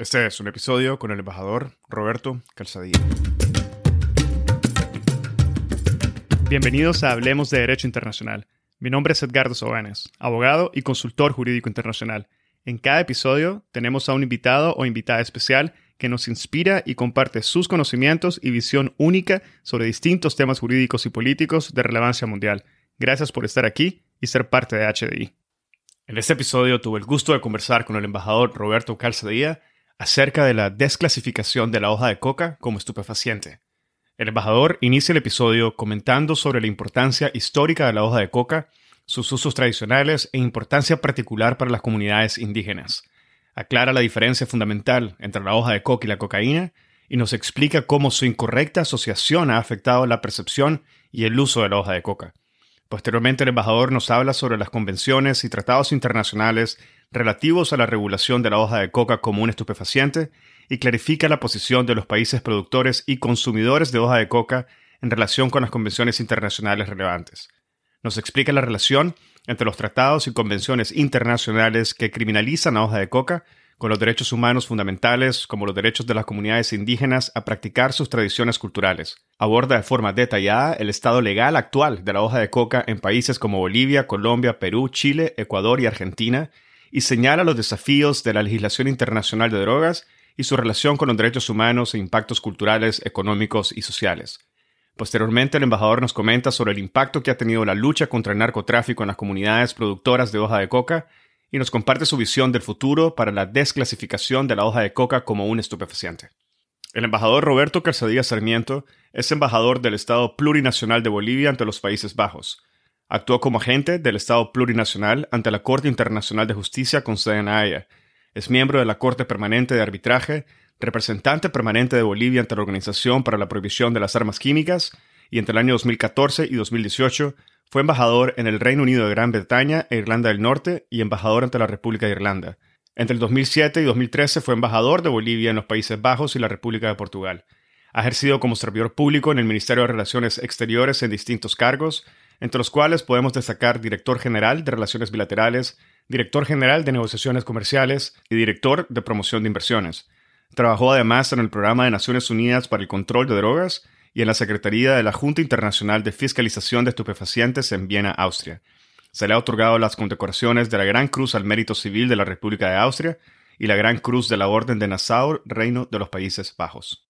Este es un episodio con el embajador Roberto Calzadilla. Bienvenidos a Hablemos de Derecho Internacional. Mi nombre es Edgardo Sobanes, abogado y consultor jurídico internacional. En cada episodio tenemos a un invitado o invitada especial que nos inspira y comparte sus conocimientos y visión única sobre distintos temas jurídicos y políticos de relevancia mundial. Gracias por estar aquí y ser parte de HDI. En este episodio tuve el gusto de conversar con el embajador Roberto Calzadilla acerca de la desclasificación de la hoja de coca como estupefaciente. El embajador inicia el episodio comentando sobre la importancia histórica de la hoja de coca, sus usos tradicionales e importancia particular para las comunidades indígenas. Aclara la diferencia fundamental entre la hoja de coca y la cocaína y nos explica cómo su incorrecta asociación ha afectado la percepción y el uso de la hoja de coca. Posteriormente, el embajador nos habla sobre las convenciones y tratados internacionales relativos a la regulación de la hoja de coca como un estupefaciente y clarifica la posición de los países productores y consumidores de hoja de coca en relación con las convenciones internacionales relevantes. Nos explica la relación entre los tratados y convenciones internacionales que criminalizan la hoja de coca con los derechos humanos fundamentales como los derechos de las comunidades indígenas a practicar sus tradiciones culturales. Aborda de forma detallada el estado legal actual de la hoja de coca en países como Bolivia, Colombia, Perú, Chile, Ecuador y Argentina, y señala los desafíos de la legislación internacional de drogas y su relación con los derechos humanos e impactos culturales, económicos y sociales. Posteriormente, el embajador nos comenta sobre el impacto que ha tenido la lucha contra el narcotráfico en las comunidades productoras de hoja de coca y nos comparte su visión del futuro para la desclasificación de la hoja de coca como un estupefaciente. El embajador Roberto Calzadilla Sarmiento es embajador del Estado Plurinacional de Bolivia ante los Países Bajos. Actuó como agente del Estado Plurinacional ante la Corte Internacional de Justicia con sede en Haya. Es miembro de la Corte Permanente de Arbitraje, representante permanente de Bolivia ante la Organización para la Prohibición de las Armas Químicas y entre el año 2014 y 2018 fue embajador en el Reino Unido de Gran Bretaña e Irlanda del Norte y embajador ante la República de Irlanda. Entre el 2007 y 2013 fue embajador de Bolivia en los Países Bajos y la República de Portugal. Ha ejercido como servidor público en el Ministerio de Relaciones Exteriores en distintos cargos, entre los cuales podemos destacar director general de Relaciones Bilaterales, director general de Negociaciones Comerciales y director de Promoción de Inversiones. Trabajó además en el Programa de Naciones Unidas para el Control de Drogas y en la Secretaría de la Junta Internacional de Fiscalización de Estupefacientes en Viena, Austria. Se le ha otorgado las condecoraciones de la Gran Cruz al Mérito Civil de la República de Austria y la Gran Cruz de la Orden de Nassau, Reino de los Países Bajos.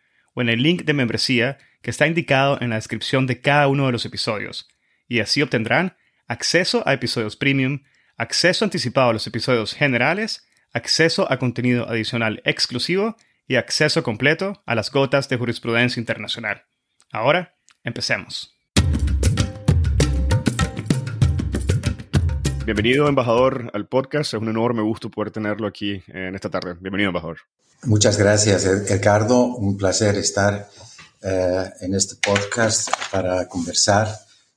o en el link de membresía que está indicado en la descripción de cada uno de los episodios. Y así obtendrán acceso a episodios premium, acceso anticipado a los episodios generales, acceso a contenido adicional exclusivo y acceso completo a las gotas de jurisprudencia internacional. Ahora, empecemos. Bienvenido, embajador, al podcast. Es un enorme gusto poder tenerlo aquí en esta tarde. Bienvenido, embajador. Muchas gracias, Ricardo. Un placer estar eh, en este podcast para conversar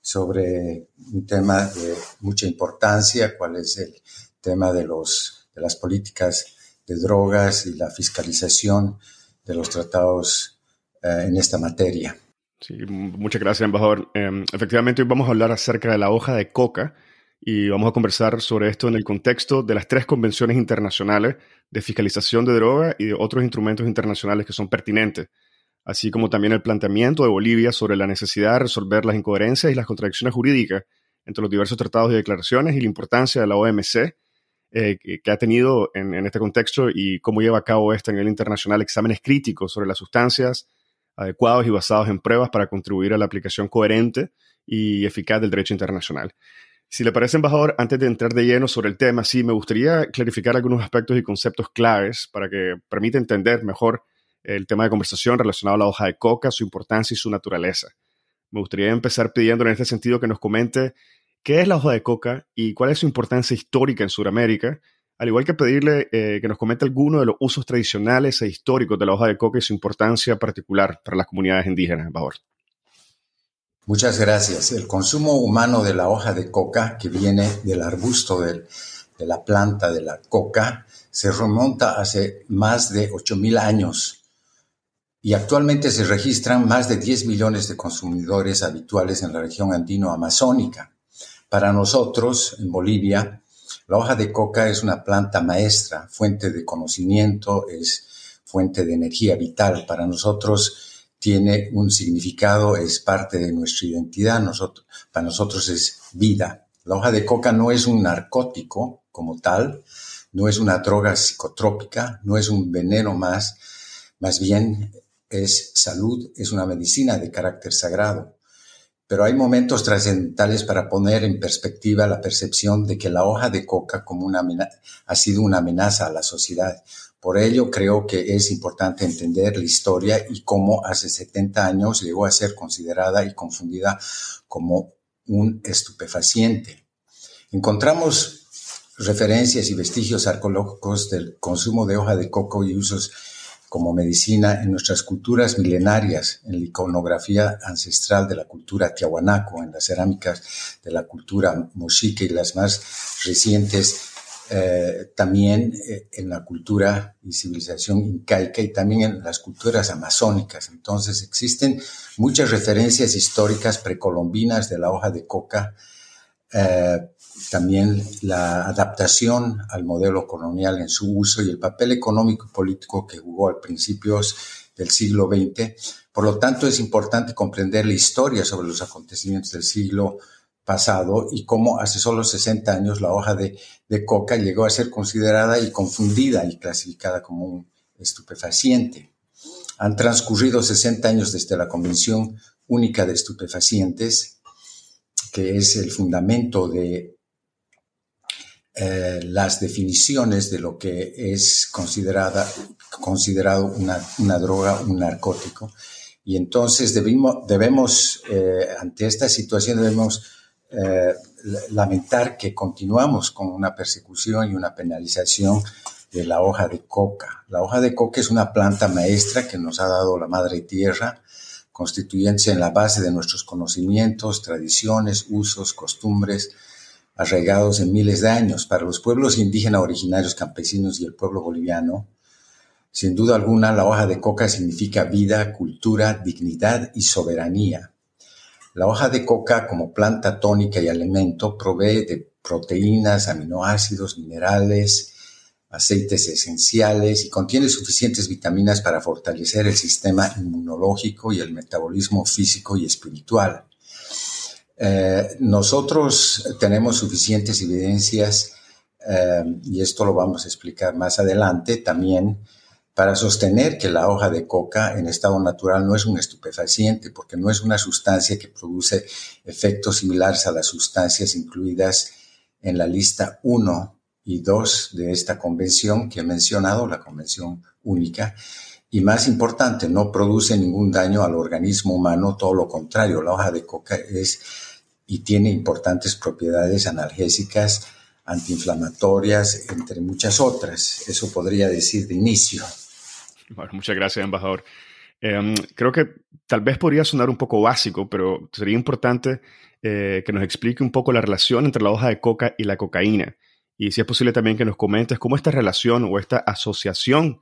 sobre un tema de mucha importancia, cuál es el tema de, los, de las políticas de drogas y la fiscalización de los tratados eh, en esta materia. Sí, muchas gracias, embajador. Em, efectivamente, hoy vamos a hablar acerca de la hoja de coca y vamos a conversar sobre esto en el contexto de las tres convenciones internacionales de fiscalización de droga y de otros instrumentos internacionales que son pertinentes, así como también el planteamiento de Bolivia sobre la necesidad de resolver las incoherencias y las contradicciones jurídicas entre los diversos tratados y declaraciones y la importancia de la OMC eh, que, ha tenido en, este contexto y cómo lleva a cabo este a nivel internacional exámenes críticos sobre las sustancias adecuados y basados en pruebas para contribuir a la aplicación coherente y eficaz del derecho internacional. Si le parece, embajador, antes de entrar de lleno sobre el tema, sí, me gustaría clarificar algunos aspectos y conceptos claves para que permita entender mejor el tema de conversación relacionado a la hoja de coca, su importancia y su naturaleza. Me gustaría empezar pidiendo en este sentido que nos comente ¿Qué es la hoja de coca y cuál es su importancia histórica en Sudamérica? al igual que pedirle eh, que nos comente algunos de los usos tradicionales e históricos de la hoja de coca y su importancia particular para las comunidades indígenas, favor. Muchas gracias. El consumo humano de la hoja de coca, que viene del arbusto de la planta de la coca, se remonta hace más de 8.000 años y actualmente se registran más de 10 millones de consumidores habituales en la región andino-amazónica. Para nosotros, en Bolivia, la hoja de coca es una planta maestra, fuente de conocimiento, es fuente de energía vital. Para nosotros tiene un significado, es parte de nuestra identidad, para nosotros es vida. La hoja de coca no es un narcótico como tal, no es una droga psicotrópica, no es un veneno más, más bien es salud, es una medicina de carácter sagrado pero hay momentos trascendentales para poner en perspectiva la percepción de que la hoja de coca ha sido una amenaza a la sociedad. Por ello, creo que es importante entender la historia y cómo hace 70 años llegó a ser considerada y confundida como un estupefaciente. Encontramos referencias y vestigios arqueológicos del consumo de hoja de coco y usos como medicina en nuestras culturas milenarias, en la iconografía ancestral de la cultura tiahuanaco, en las cerámicas de la cultura mochique y las más recientes eh, también eh, en la cultura y civilización incaica y también en las culturas amazónicas. Entonces existen muchas referencias históricas precolombinas de la hoja de coca eh, también la adaptación al modelo colonial en su uso y el papel económico y político que jugó al principios del siglo XX. Por lo tanto, es importante comprender la historia sobre los acontecimientos del siglo pasado y cómo hace solo 60 años la hoja de, coca llegó a ser considerada y confundida y clasificada como un estupefaciente. Han transcurrido 60 años desde la Convención Única de Estupefacientes, que es el fundamento de eh, las definiciones de lo que es considerada, considerado una, droga, un narcótico. Y entonces debimos, debemos, eh, ante esta situación, debemos eh, lamentar que continuamos con una persecución y una penalización de la hoja de coca. La hoja de coca es una planta maestra que nos ha dado la madre tierra, constituyéndose en la base de nuestros conocimientos, tradiciones, usos, costumbres, arraigados en miles de años. Para los pueblos indígenas originarios campesinos y el pueblo boliviano, sin duda alguna, la hoja de coca significa vida, cultura, dignidad y soberanía. La hoja de coca como planta tónica y alimento provee de proteínas, aminoácidos, minerales, aceites esenciales y contiene suficientes vitaminas para fortalecer el sistema inmunológico y el metabolismo físico y espiritual. Eh, nosotros tenemos suficientes evidencias, eh, y esto lo vamos a explicar más adelante también, para sostener que la hoja de coca en estado natural no es un estupefaciente, porque no es una sustancia que produce efectos similares a las sustancias incluidas en la lista 1 y 2 de esta convención que he mencionado, la convención única. Y más importante, no produce ningún daño al organismo humano, todo lo contrario, la hoja de coca es y tiene importantes propiedades analgésicas, antiinflamatorias, entre muchas otras. Eso podría decir de inicio. Bueno, muchas gracias, embajador. Em, creo que tal vez podría sonar un poco básico, pero sería importante eh, que nos explique un poco la relación entre la hoja de coca y la cocaína. Y si es posible también que nos comentes cómo esta relación o esta asociación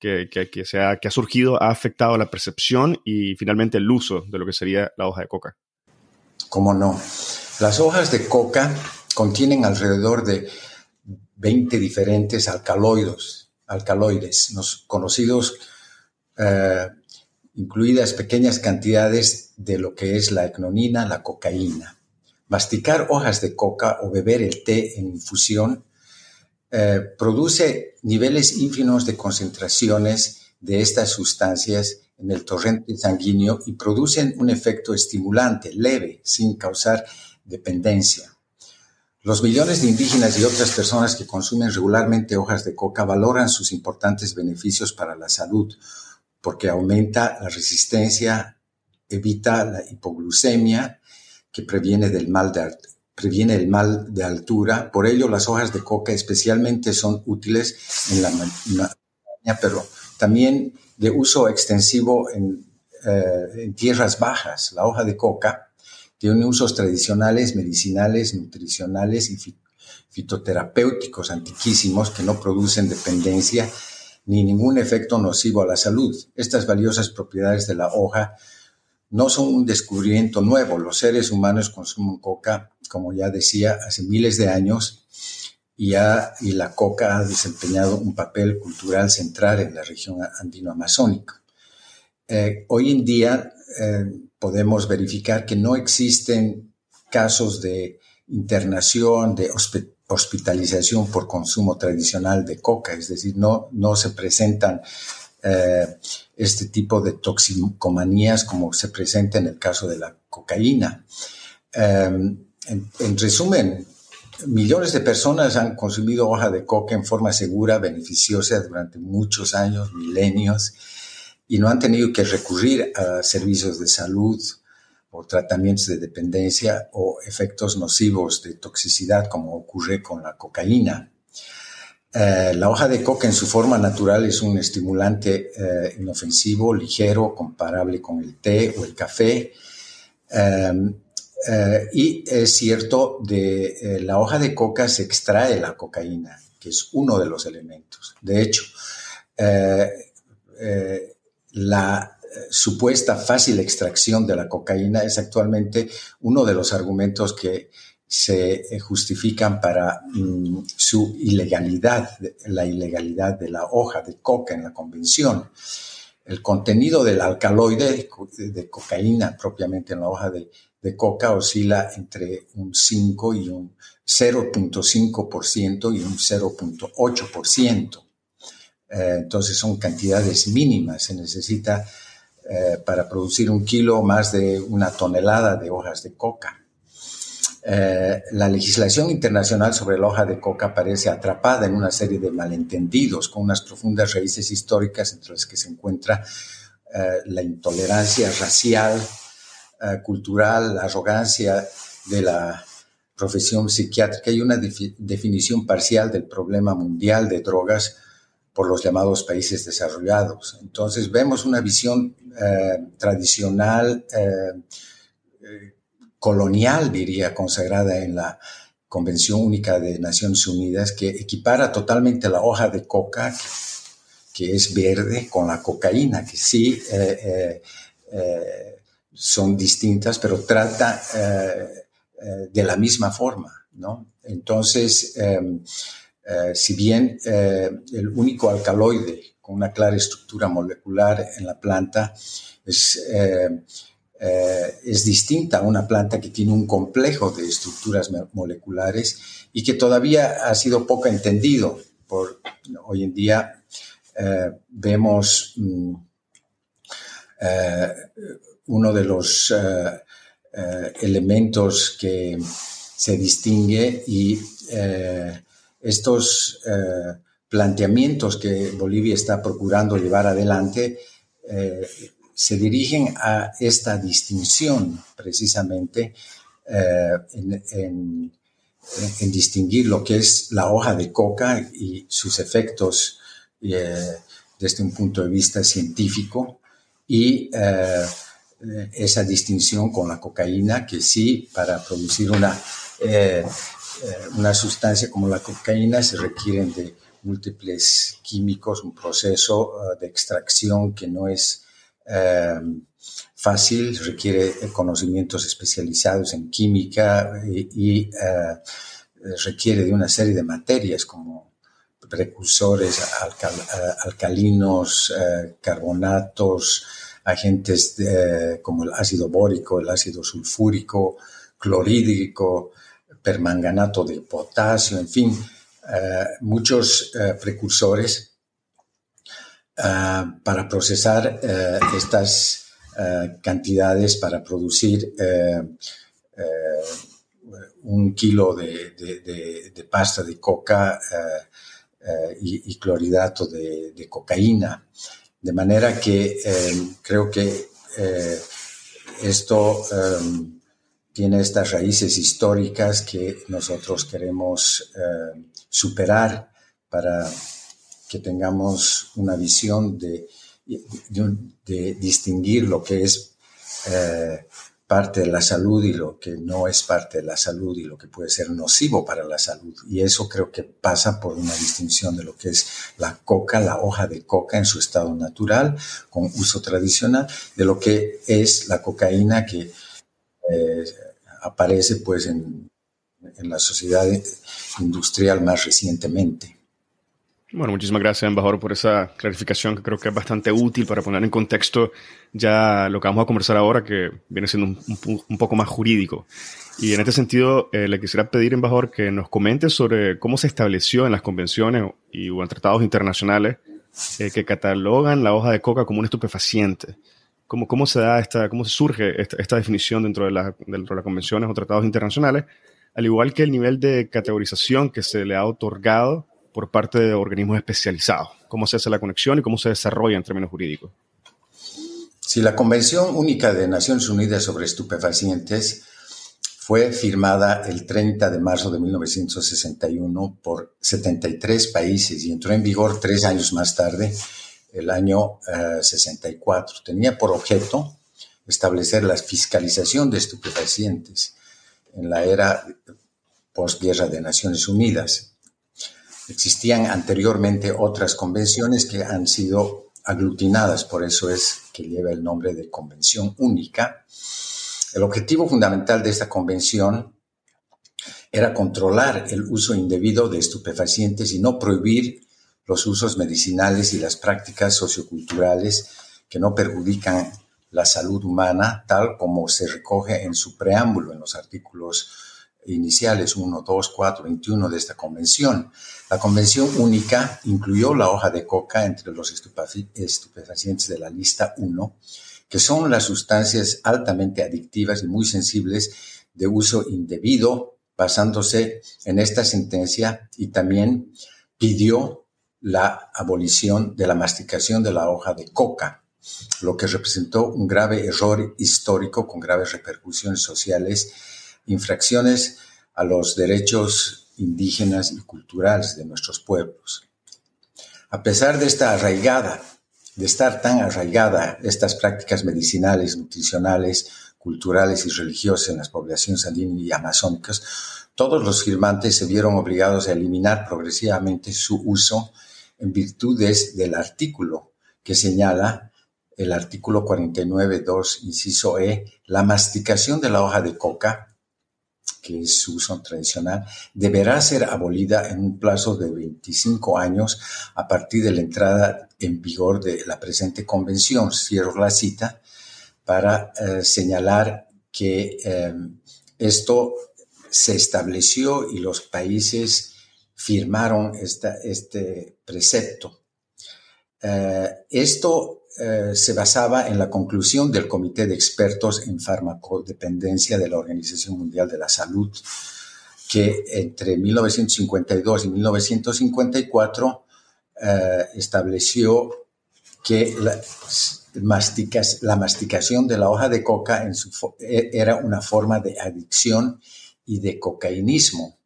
que, que, que, que ha surgido ha afectado la percepción y finalmente el uso de lo que sería la hoja de coca. ¿Cómo no? Las hojas de coca contienen alrededor de 20 diferentes alcaloides, alcaloides conocidos, eh, incluidas pequeñas cantidades de lo que es la ecnonina, la cocaína. Masticar hojas de coca o beber el té en infusión eh, produce niveles ínfimos de concentraciones de estas sustancias en el torrente sanguíneo y producen un efecto estimulante leve sin causar dependencia. Los millones de indígenas y otras personas que consumen regularmente hojas de coca valoran sus importantes beneficios para la salud porque aumenta la resistencia, evita la hipoglucemia, que previene del mal de previene el mal de altura. Por ello, las hojas de coca especialmente son útiles en la montaña, pero también de uso extensivo en, eh, en tierras bajas. La hoja de coca tiene usos tradicionales, medicinales, nutricionales y fitoterapéuticos antiquísimos que no producen dependencia ni ningún efecto nocivo a la salud. Estas valiosas propiedades de la hoja no son un descubrimiento nuevo. Los seres humanos consumen coca, como ya decía, hace miles de años y, la coca ha desempeñado un papel cultural central en la región andino-amazónica. Eh, hoy en día eh, podemos verificar que no existen casos de internación, de hospitalización por consumo tradicional de coca, es decir, no, no se presentan eh, este tipo de toxicomanías como se presenta en el caso de la cocaína. En, resumen, millones de personas han consumido hoja de coca en forma segura, beneficiosa durante muchos años, milenios, y no han tenido que recurrir a servicios de salud o tratamientos de dependencia o efectos nocivos de toxicidad como ocurre con la cocaína. Eh, la hoja de coca en su forma natural es un estimulante eh, inofensivo, ligero, comparable con el té o el café. Em, eh, y es cierto, de la hoja de coca se extrae la cocaína, que es uno de los elementos. De hecho, la supuesta fácil extracción de la cocaína es actualmente uno de los argumentos que se eh, justifican para mm, su ilegalidad, la ilegalidad de la hoja de coca en la convención. El contenido del alcaloide de cocaína propiamente en la hoja de, coca oscila entre un 5 y un 0.5% y un 0.8%. Eh, entonces son cantidades mínimas. Se necesita eh, para producir un kilo más de una tonelada de hojas de coca. Eh, la legislación internacional sobre la hoja de coca parece atrapada en una serie de malentendidos con unas profundas raíces históricas entre las que se encuentra eh, la intolerancia racial, eh, cultural, la arrogancia de la profesión psiquiátrica y una definición parcial del problema mundial de drogas por los llamados países desarrollados. Entonces vemos una visión tradicional colonial, diría, consagrada en la Convención Única de Naciones Unidas, que equipara totalmente la hoja de coca, que, es verde, con la cocaína, que sí eh, eh, eh, son distintas, pero trata de la misma forma, ¿no? Entonces, em, si bien el único alcaloide con una clara estructura molecular en la planta es eh, es distinta a una planta que tiene un complejo de estructuras moleculares y que todavía ha sido poco entendido. Por, hoy en día eh, vemos mm, eh, uno de los elementos que se distingue y estos planteamientos que Bolivia está procurando llevar adelante se dirigen a esta distinción precisamente eh, en, distinguir lo que es la hoja de coca y sus efectos eh, desde un punto de vista científico y eh, esa distinción con la cocaína que sí para producir una, una sustancia como la cocaína se requieren de múltiples químicos, un proceso de extracción que no es fácil, requiere conocimientos especializados en química y, eh, requiere de una serie de materias como precursores eh, alcalinos, eh, carbonatos, agentes como el ácido bórico, el ácido sulfúrico, clorhídrico, permanganato de potasio, en fin, muchos precursores para procesar eh, estas eh, cantidades para producir eh, un kilo de, pasta de coca y, cloridato de, cocaína. De manera que creo que esto tiene estas raíces históricas que nosotros queremos superar para que tengamos una visión de, distinguir lo que es parte de la salud y lo que no es parte de la salud y lo que puede ser nocivo para la salud. Y eso creo que pasa por una distinción de lo que es la coca, la hoja de coca en su estado natural, con uso tradicional, de lo que es la cocaína que eh, aparece pues en, en la sociedad industrial más recientemente. Bueno, muchísimas gracias, embajador, por esa clarificación que creo que es bastante útil para poner en contexto ya lo que vamos a conversar ahora, que viene siendo un, poco más jurídico. Y en este sentido, eh, le quisiera pedir, embajador, que nos comente sobre cómo se estableció en las convenciones y o en tratados internacionales eh, que catalogan la hoja de coca como un estupefaciente. ¿Cómo, cómo se da esta, cómo surge esta, definición dentro de, la, dentro de las convenciones o tratados internacionales? Al igual que el nivel de categorización que se le ha otorgado por parte de organismos especializados. ¿Cómo se hace la conexión y cómo se desarrolla en términos jurídicos? Si la Convención Única de Naciones Unidas sobre Estupefacientes fue firmada el 30 de marzo de 1961 por 73 países y entró en vigor tres años más tarde, el año 64. Eh, Tenía por objeto establecer la fiscalización de estupefacientes en la era postguerra de Naciones Unidas. Existían anteriormente otras convenciones que han sido aglutinadas, por eso es que lleva el nombre de Convención Única. El objetivo fundamental de esta convención era controlar el uso indebido de estupefacientes y no prohibir los usos medicinales y las prácticas socioculturales que no perjudican la salud humana, tal como se recoge en su preámbulo en los artículos iniciales 1, 2, 4, 21 de esta convención. La convención única incluyó la hoja de coca entre los estupefacientes de la lista 1, que son las sustancias altamente adictivas y muy sensibles de uso indebido, basándose en esta sentencia y también pidió la abolición de la masticación de la hoja de coca, lo que representó un grave error histórico con graves repercusiones sociales infracciones a los derechos indígenas y culturales de nuestros pueblos. A pesar de esta arraigada, de estar tan arraigada estas prácticas medicinales, nutricionales, culturales y religiosas en las poblaciones andinas y amazónicas, todos los firmantes se vieron obligados a eliminar progresivamente su uso en virtudes del artículo que señala el artículo 49.2, inciso E, la masticación de la hoja de coca que es su uso tradicional, deberá ser abolida en un plazo de 25 años a partir de la entrada en vigor de la presente convención. Cierro la cita para eh, señalar que em, esto se estableció y los países firmaron este precepto. Eh, esto eh, se basaba en la conclusión del Comité de Expertos en Farmacodependencia de la Organización Mundial de la Salud, que entre 1952 y 1954 eh, estableció que la, la, masticación de la hoja de coca e, era una forma de adicción y de cocaínismo.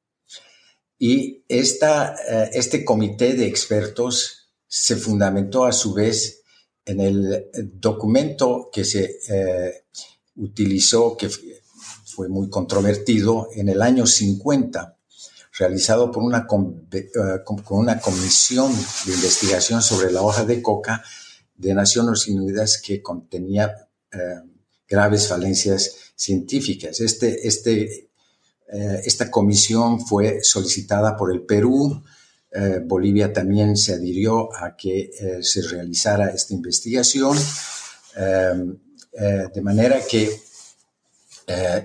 Y esta, eh, este comité de expertos se fundamentó a su vez en el documento que se eh, utilizó, que fue muy controvertido, en el año 50, realizado por una, eh, una comisión de investigación sobre la hoja de coca de Naciones Unidas que contenía eh, graves falencias científicas. Este, este, esta comisión fue solicitada por el Perú, eh, Bolivia también se adhirió a que eh, se realizara esta investigación, em, eh, de manera que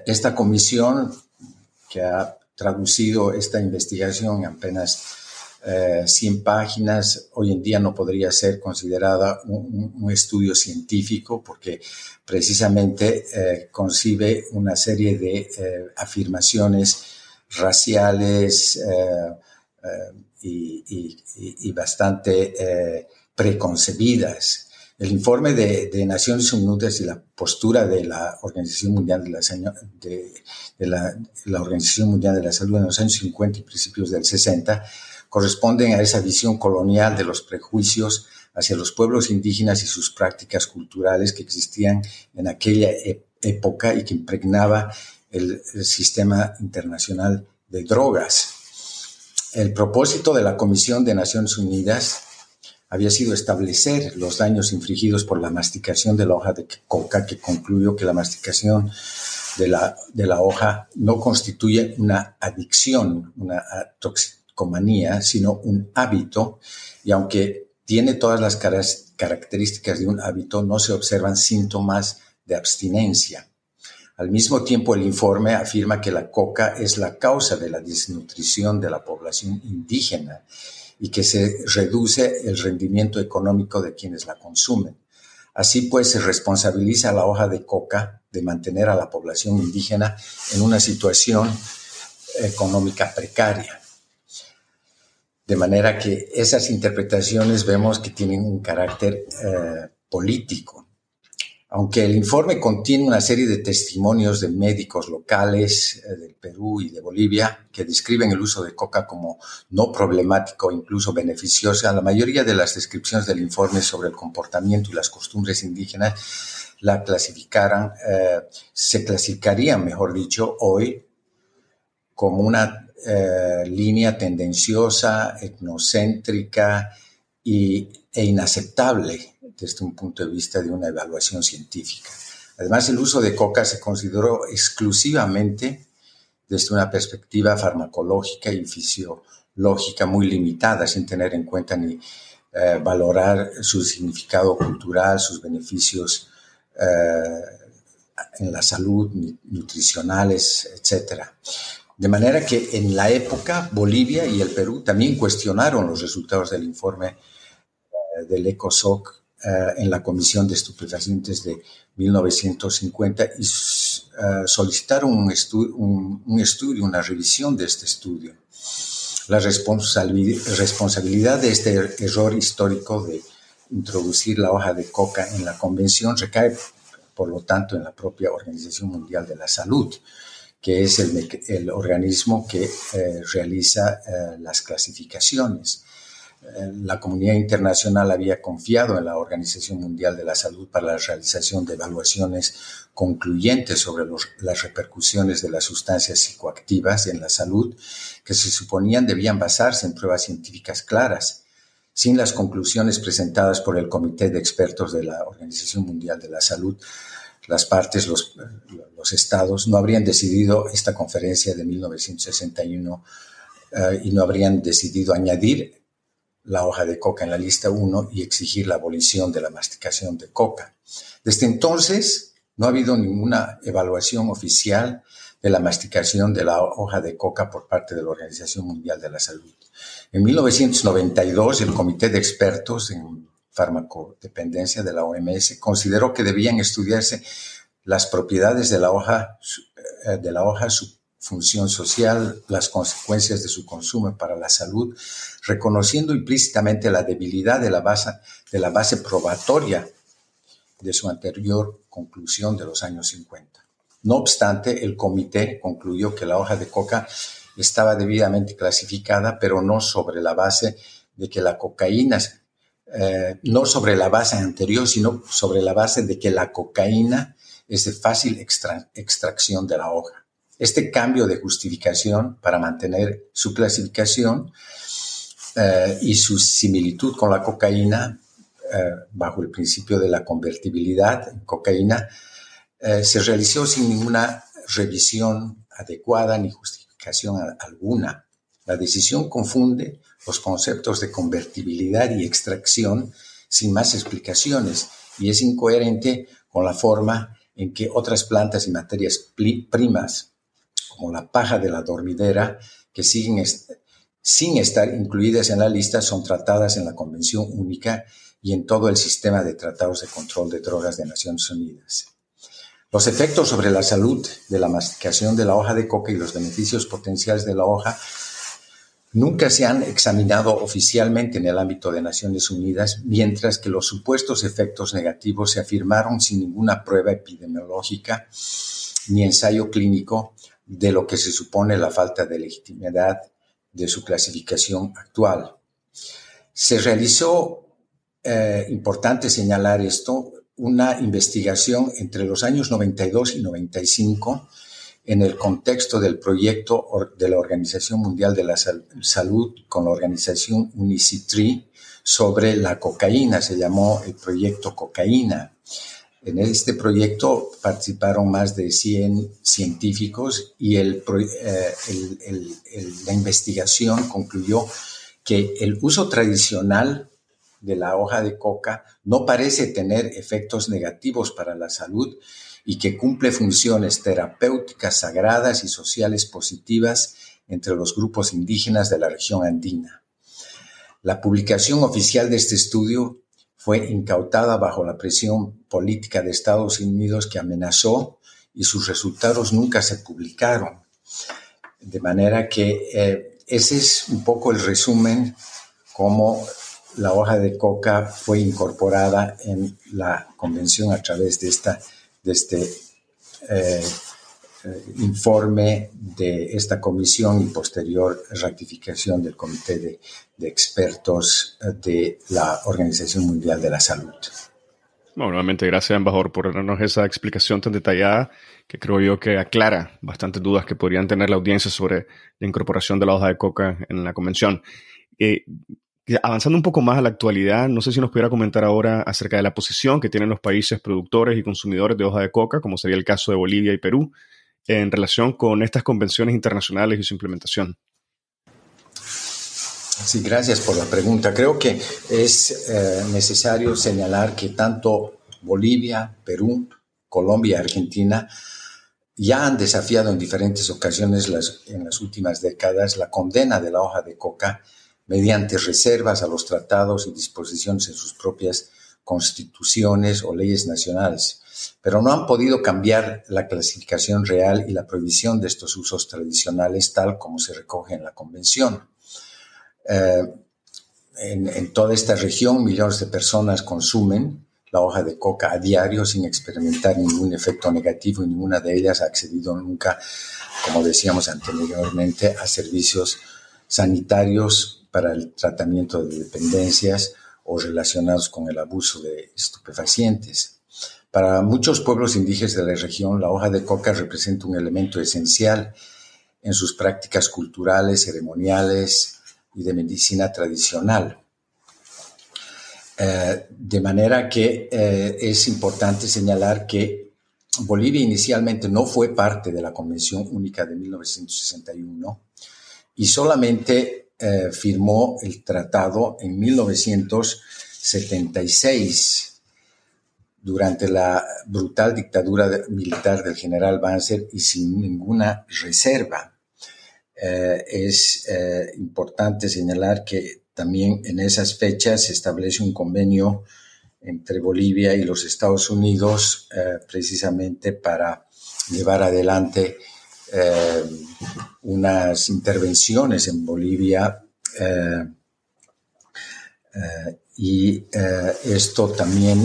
esta comisión que ha traducido esta investigación en apenas 100 páginas, hoy en día no podría ser considerada un, estudio científico porque precisamente concibe una serie de afirmaciones raciales, y, bastante eh, preconcebidas. El informe de, Naciones Unidas y la postura de la Organización Mundial de la, de, la, Organización Mundial de la Salud en los años 50 y principios del 60 corresponden a esa visión colonial de los prejuicios hacia los pueblos indígenas y sus prácticas culturales que existían en aquella época y que impregnaba el sistema internacional de drogas. El propósito de la Comisión de Naciones Unidas había sido establecer los daños infligidos por la masticación de la hoja de coca, que concluyó que la masticación de la, de la hoja no constituye una adicción, una toxicomanía, sino un hábito, y aunque tiene todas las características de un hábito, no se observan síntomas de abstinencia. Al mismo tiempo, el informe afirma que la coca es la causa de la desnutrición de la población indígena y que se reduce el rendimiento económico de quienes la consumen. Así pues, se responsabiliza a la hoja de coca de mantener a la población indígena en una situación económica precaria. De manera que esas interpretaciones vemos que tienen un carácter eh, político. Aunque el informe contiene una serie de testimonios de médicos locales eh, del Perú y de Bolivia que describen el uso de coca como no problemático incluso beneficiosa, la mayoría de las descripciones del informe sobre el comportamiento y las costumbres indígenas la clasificaran, eh, se clasificarían, mejor dicho, hoy como una eh, línea tendenciosa, etnocéntrica y, e inaceptable desde un punto de vista de una evaluación científica. Además, el uso de coca se consideró exclusivamente desde una perspectiva farmacológica y fisiológica muy limitada, sin tener en cuenta ni eh, valorar su significado cultural, sus beneficios eh, en la salud, nutricionales, etc. De manera que en la época Bolivia y el Perú también cuestionaron los resultados del informe eh, del ECOSOC eh, en la Comisión de Estupefacientes de 1950 y eh, solicitaron un, estudio, una revisión de este estudio. La responsabilidad de este error histórico de introducir la hoja de coca en la convención recae, por lo tanto, en la propia Organización Mundial de la Salud, que es el, organismo que eh, realiza las clasificaciones. La comunidad internacional había confiado en la Organización Mundial de la Salud para la realización de evaluaciones concluyentes sobre las repercusiones de las sustancias psicoactivas en la salud, que se suponían debían basarse en pruebas científicas claras. Sin las conclusiones presentadas por el Comité de Expertos de la Organización Mundial de la Salud, las partes, los, los estados, no habrían decidido esta conferencia de 1961 eh, y no habrían decidido añadir la hoja de coca en la lista 1 y exigir la abolición de la masticación de coca. Desde entonces, no ha habido ninguna evaluación oficial de la masticación de la hoja de coca por parte de la Organización Mundial de la Salud. En 1992, el Comité de Expertos en Farmacodependencia de la OMS consideró que debían estudiarse las propiedades de la hoja, eh, de la hoja función social, las consecuencias de su consumo para la salud, reconociendo implícitamente la debilidad de la base, de la base probatoria de su anterior conclusión de los años 50. No obstante, el comité concluyó que la hoja de coca estaba debidamente clasificada, pero no sobre la base de que la cocaína, eh, no sobre la base anterior, sino sobre la base de que la cocaína es de fácil extracción de la hoja. Este cambio de justificación para mantener su clasificación eh, y su similitud con la cocaína eh, bajo el principio de la convertibilidad en cocaína eh, se realizó sin ninguna revisión adecuada ni justificación alguna. La decisión confunde los conceptos de convertibilidad y extracción sin más explicaciones y es incoherente con la forma en que otras plantas y materias primas como la paja de la dormidera, que siguen sin estar incluidas en la lista, son tratadas en la Convención Única y en todo el sistema de tratados de control de drogas de Naciones Unidas. Los efectos sobre la salud de la masticación de la hoja de coca y los beneficios potenciales de la hoja nunca se han examinado oficialmente en el ámbito de Naciones Unidas, mientras que los supuestos efectos negativos se afirmaron sin ninguna prueba epidemiológica ni ensayo clínico de lo que se supone la falta de legitimidad de su clasificación actual. Se realizó, eh, importante señalar esto, una investigación entre los años 92 y 95 en el contexto del proyecto de la Organización Mundial de la Salud con la organización UNICITRI sobre la cocaína. Se llamó el proyecto Cocaína. En este proyecto participaron más de 100 científicos y eh, la investigación concluyó que el uso tradicional de la hoja de coca no parece tener efectos negativos para la salud y que cumple funciones terapéuticas sagradas y sociales positivas entre los grupos indígenas de la región andina. La publicación oficial de este estudio fue incautada bajo la presión política de Estados Unidos que amenazó y sus resultados nunca se publicaron. De manera que eh, ese es un poco el resumen cómo la hoja de coca fue incorporada en la convención a través de esta este eh, informe de esta comisión y posterior ratificación del Comité de, Expertos eh, de la Organización Mundial de la Salud. Bueno, nuevamente gracias, embajador, por darnos esa explicación tan detallada que creo yo que aclara bastantes dudas que podrían tener la audiencia sobre la incorporación de la hoja de coca en la convención. Avanzando un poco más a la actualidad, no sé si nos pudiera comentar ahora acerca de la posición que tienen los países productores y consumidores de hoja de coca, como sería el caso de Bolivia y Perú, en relación con estas convenciones internacionales y su implementación. Sí, gracias por la pregunta. Creo que es eh, necesario señalar que tanto Bolivia, Perú, Colombia Argentina ya han desafiado en diferentes ocasiones en las últimas décadas la condena de la hoja de coca mediante reservas a los tratados y disposiciones en sus propias constituciones o leyes nacionales, pero no han podido cambiar la clasificación real y la prohibición de estos usos tradicionales tal como se recoge en la Convención. Eh, en, en, toda esta región millones de personas consumen la hoja de coca a diario sin experimentar ningún efecto negativo y ninguna de ellas ha accedido nunca, como decíamos anteriormente, a servicios sanitarios para el tratamiento de dependencias o relacionados con el abuso de estupefacientes. Para muchos pueblos indígenas de la región, la hoja de coca representa un elemento esencial en sus prácticas culturales, ceremoniales y de medicina tradicional. Eh, de manera que eh, es importante señalar que Bolivia inicialmente no fue parte de la Convención Única de 1961 y solamente eh, firmó el tratado en 1976 durante la brutal dictadura militar del general Banzer y sin ninguna reserva. Eh, es eh, importante señalar que también en esas fechas se establece un convenio entre Bolivia y los Estados Unidos precisamente para llevar adelante eh, unas intervenciones en Bolivia eh, eh, y esto también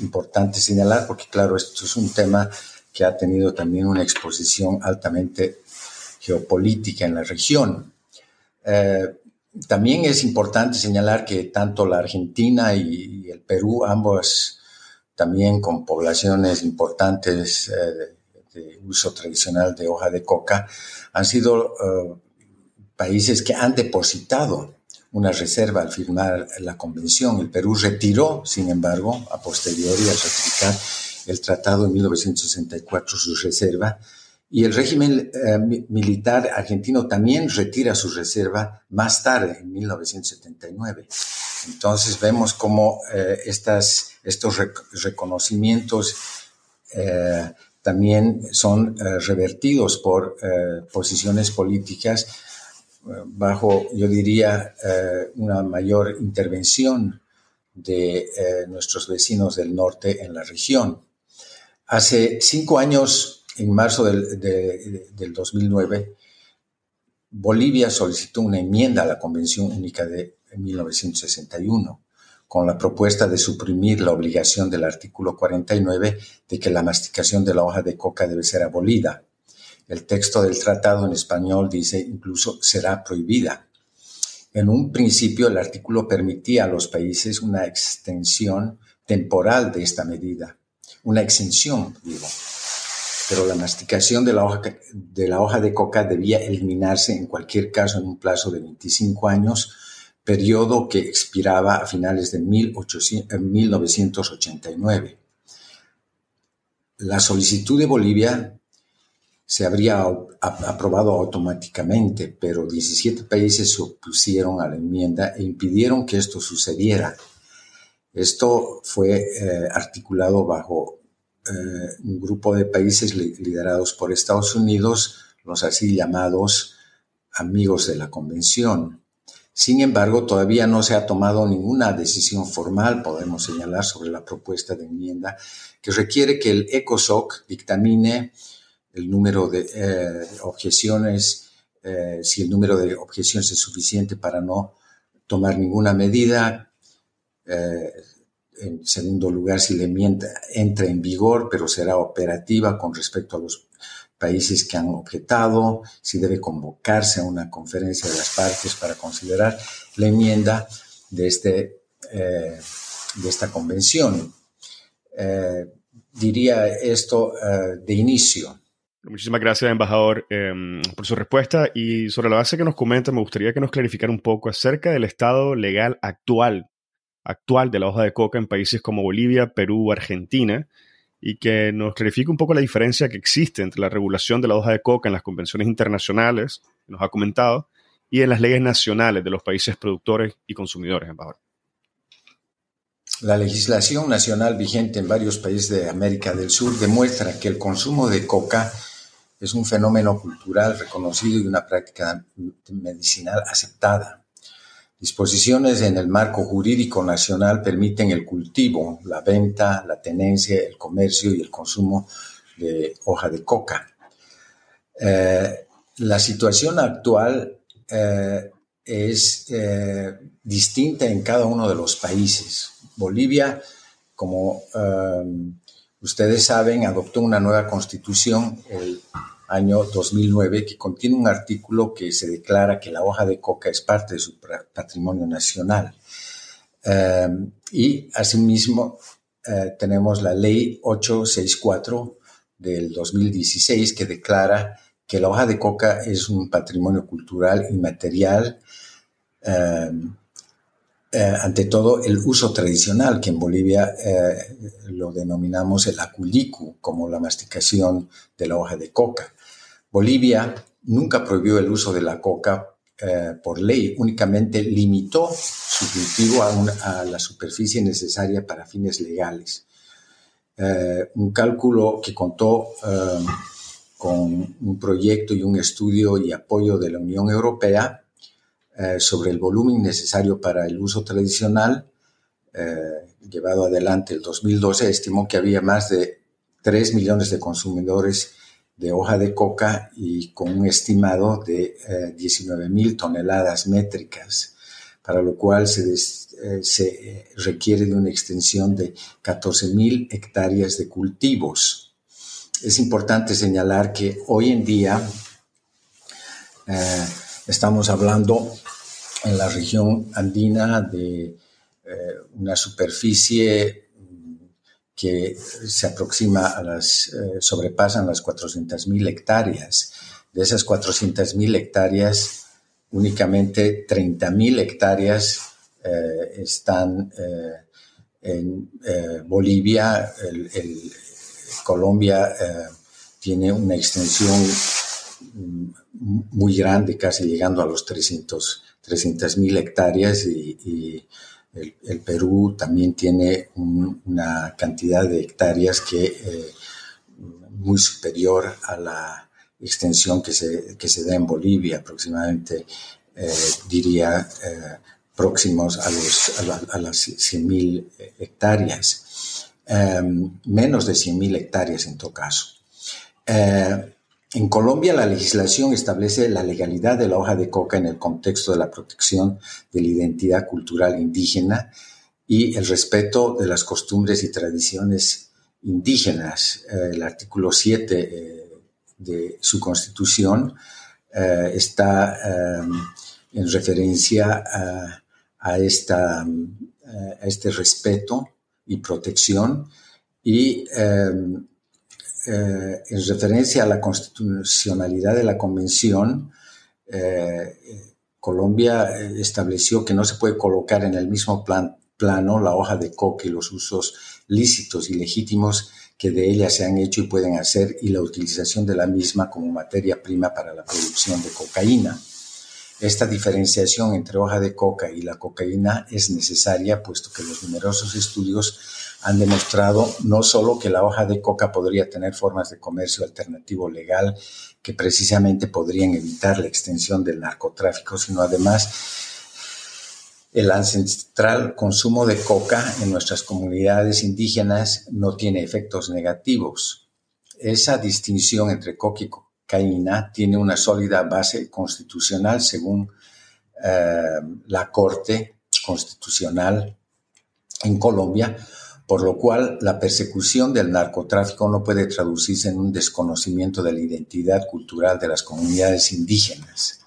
importante señalar porque claro, esto es un tema que ha tenido también una exposición altamente geopolítica en la región. también es importante señalar que tanto la Argentina y, el Perú, ambos también con poblaciones importantes de uso tradicional de hoja de coca, han sido eh, países que han depositado una reserva al firmar la convención. El Perú retiró, sin embargo, a posteriori, al ratificar el tratado en 1964, su reserva, y el régimen eh, militar argentino también retira su reserva más tarde, en 1979. Entonces vemos cómo eh, estas, estos reconocimientos también son eh, revertidos por eh, posiciones políticas eh, bajo, yo diría, una mayor intervención de nuestros vecinos del norte en la región. Hace cinco años, en marzo del, del 2009, Bolivia solicitó una enmienda a la Convención Única de 1961 con la propuesta de suprimir la obligación del artículo 49 de que la masticación de la hoja de coca debe ser abolida. El texto del tratado en español dice incluso será prohibida. En un principio el artículo permitía a los países una extensión temporal de esta medida, una exención, digo. Pero la masticación de la, hoja, de coca debía eliminarse en cualquier caso en un plazo de 25 años periodo que expiraba a finales de 1989. La solicitud de Bolivia se habría aprobado automáticamente, pero 17 países se opusieron a la enmienda e impidieron que esto sucediera. Esto fue eh, articulado bajo eh, un grupo de países liderados por Estados Unidos, los así llamados amigos de la Convención. Sin embargo, todavía no se ha tomado ninguna decisión formal, podemos señalar, sobre la propuesta de enmienda que requiere que el ECOSOC dictamine el número de eh, objeciones, eh, si el número de objeciones es suficiente para no tomar ninguna medida. Eh, en segundo lugar, si la enmienda entra en vigor, pero será operativa con respecto a los países que han objetado, si debe convocarse a una conferencia de las partes para considerar la enmienda de, este, de esta convención. Diría esto de inicio. Muchísimas gracias, embajador, em, por su respuesta. Y sobre la base que nos comenta, me gustaría que nos clarificara un poco acerca del estado legal actual, actual de la hoja de coca en países como Bolivia, Perú, Argentina, y que nos clarifique un poco la diferencia que existe entre la regulación de la hoja de coca en las convenciones internacionales, que nos ha comentado, y en las leyes nacionales de los países productores y consumidores, embajador. La legislación nacional vigente en varios países de América del Sur demuestra que el consumo de coca es un fenómeno cultural reconocido y una práctica medicinal aceptada. Disposiciones en el marco jurídico nacional permiten el cultivo, la venta, la tenencia, el comercio y el consumo de hoja de coca. Eh, la situación actual eh, es eh, distinta en cada uno de los países. Bolivia, como ustedes saben, adoptó una nueva constitución el año 2009, que contiene un artículo que se declara que la hoja de coca es parte de su patrimonio nacional. Eh, y asimismo eh, tenemos la ley 864 del 2016 que declara que la hoja de coca es un patrimonio cultural inmaterial, eh, ante todo el uso tradicional, que en Bolivia lo denominamos el aculicu, como la masticación de la hoja de coca. Bolivia nunca prohibió el uso de la coca eh, por ley, únicamente limitó su cultivo a, la superficie necesaria para fines legales. Eh, un cálculo que contó eh, con un proyecto y un estudio y apoyo de la Unión Europea sobre el volumen necesario para el uso tradicional, llevado adelante el 2012, estimó que había más de 3 millones de consumidores de hoja de coca y con un estimado de 19 eh, mil toneladas métricas, para lo cual se, eh, se requiere de una extensión de 14 mil hectáreas de cultivos. Es importante señalar que hoy en día eh, estamos hablando en la región andina de una superficie que se aproxima a las, eh, sobrepasan las 400.000 hectáreas. De esas 400.000 hectáreas, únicamente 30.000 hectáreas eh, están eh, en Bolivia. El, Colombia tiene una extensión mm, muy grande, casi llegando a los 300.000 hectáreas y el, Perú también tiene una cantidad de hectáreas que eh, muy superior a la extensión que se, que se da en Bolivia, aproximadamente, eh, diría, eh, próximos a, los, a, las 100.000 hectáreas, em, menos de 100.000 hectáreas en todo caso. En Colombia la legislación establece la legalidad de la hoja de coca en el contexto de la protección de la identidad cultural indígena y el respeto de las costumbres y tradiciones indígenas. Eh, el artículo 7 eh, de su constitución eh, está en referencia a, esta, este respeto y protección y eh, en referencia a la constitucionalidad de la convención, eh, Colombia eh, estableció que no se puede colocar en el mismo plano la hoja de coca y los usos lícitos y legítimos que de ella se han hecho y pueden hacer y la utilización de la misma como materia prima para la producción de cocaína. Esta diferenciación entre hoja de coca y la cocaína es necesaria puesto que los numerosos estudios han demostrado no solo que la hoja de coca podría tener formas de comercio alternativo legal que precisamente podrían evitar la extensión del narcotráfico, sino además el ancestral consumo de coca en nuestras comunidades indígenas no tiene efectos negativos. Esa distinción entre coca y cocaína tiene una sólida base constitucional según eh, la Corte Constitucional en Colombia, por lo cual la persecución del narcotráfico no puede traducirse en un desconocimiento de la identidad cultural de las comunidades indígenas.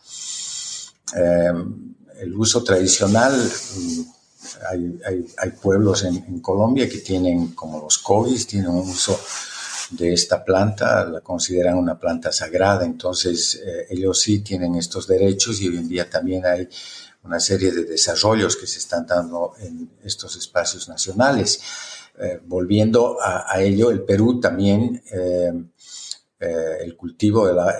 Em, el uso tradicional, mm, hay, pueblos en, Colombia que tienen, como los Cogis, tienen un uso de esta planta, la consideran una planta sagrada, entonces eh, ellos sí tienen estos derechos y hoy en día también hay una serie de desarrollos que se están dando en estos espacios nacionales. Eh, volviendo a, ello, el Perú también, eh, el cultivo de la,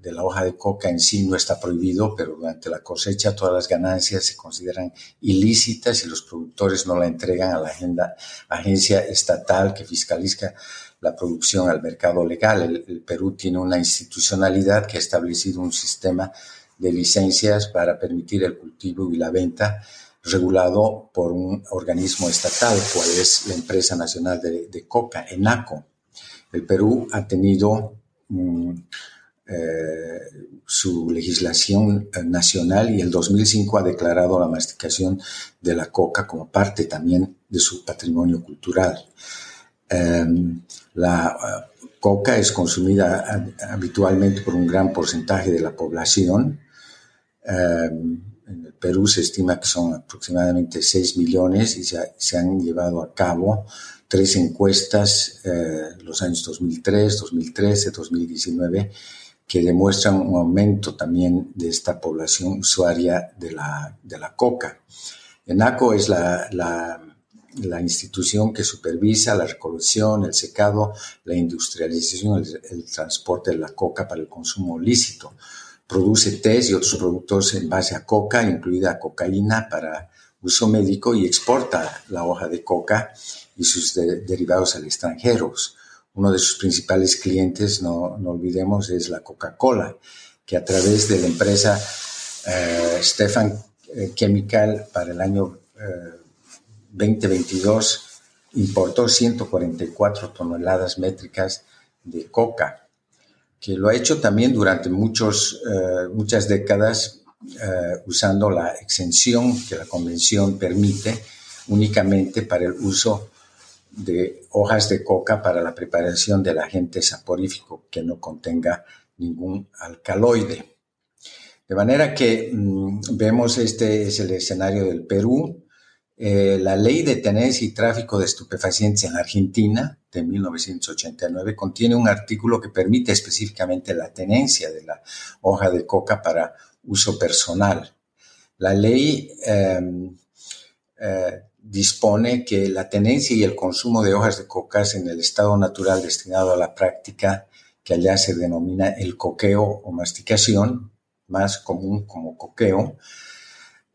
de la, hoja de coca en sí no está prohibido, pero durante la cosecha todas las ganancias se consideran ilícitas y los productores no la entregan a la agencia estatal que fiscaliza la producción al mercado legal. el Perú tiene una institucionalidad que ha establecido un sistema de licencias para permitir el cultivo y la venta regulado por un organismo estatal, cual es la Empresa Nacional de, Coca, ENACO. El Perú ha tenido mm, eh, su legislación eh, nacional y el 2005 ha declarado la masticación de la coca como parte también de su patrimonio cultural. Em, la eh, coca es consumida habitualmente por un gran porcentaje de la población Em, en el Perú se estima que son aproximadamente 6 millones y se, han llevado a cabo tres encuestas, eh, los años 2003, 2013, 2019, que demuestran un aumento también de esta población usuaria de la, de la coca. ENACO es la, la, institución que supervisa la recolección, el secado, la industrialización, el, transporte de la coca para el consumo lícito produce test y otros productos en base a coca, incluida cocaína para uso médico y exporta la hoja de coca y sus derivados al extranjero. Uno de sus principales clientes, no, olvidemos, es la Coca-Cola, que a través de la empresa eh, Stefan eh, Chemical para el año 2022 eh, importó 144 toneladas métricas de coca que lo ha hecho también durante muchos, eh, muchas décadas eh, usando la exención que la convención permite únicamente para el uso de hojas de coca para la preparación del agente saporífico que no contenga ningún alcaloide. De manera que mm, vemos este es el escenario del Perú, eh, la ley de tenencia y tráfico de estupefacientes en Argentina de 1989 contiene un artículo que permite específicamente la tenencia de la hoja de coca para uso personal. La ley em, eh, dispone que la tenencia y el consumo de hojas de coca en el estado natural destinado a la práctica que allá se denomina el coqueo o masticación, más común como coqueo,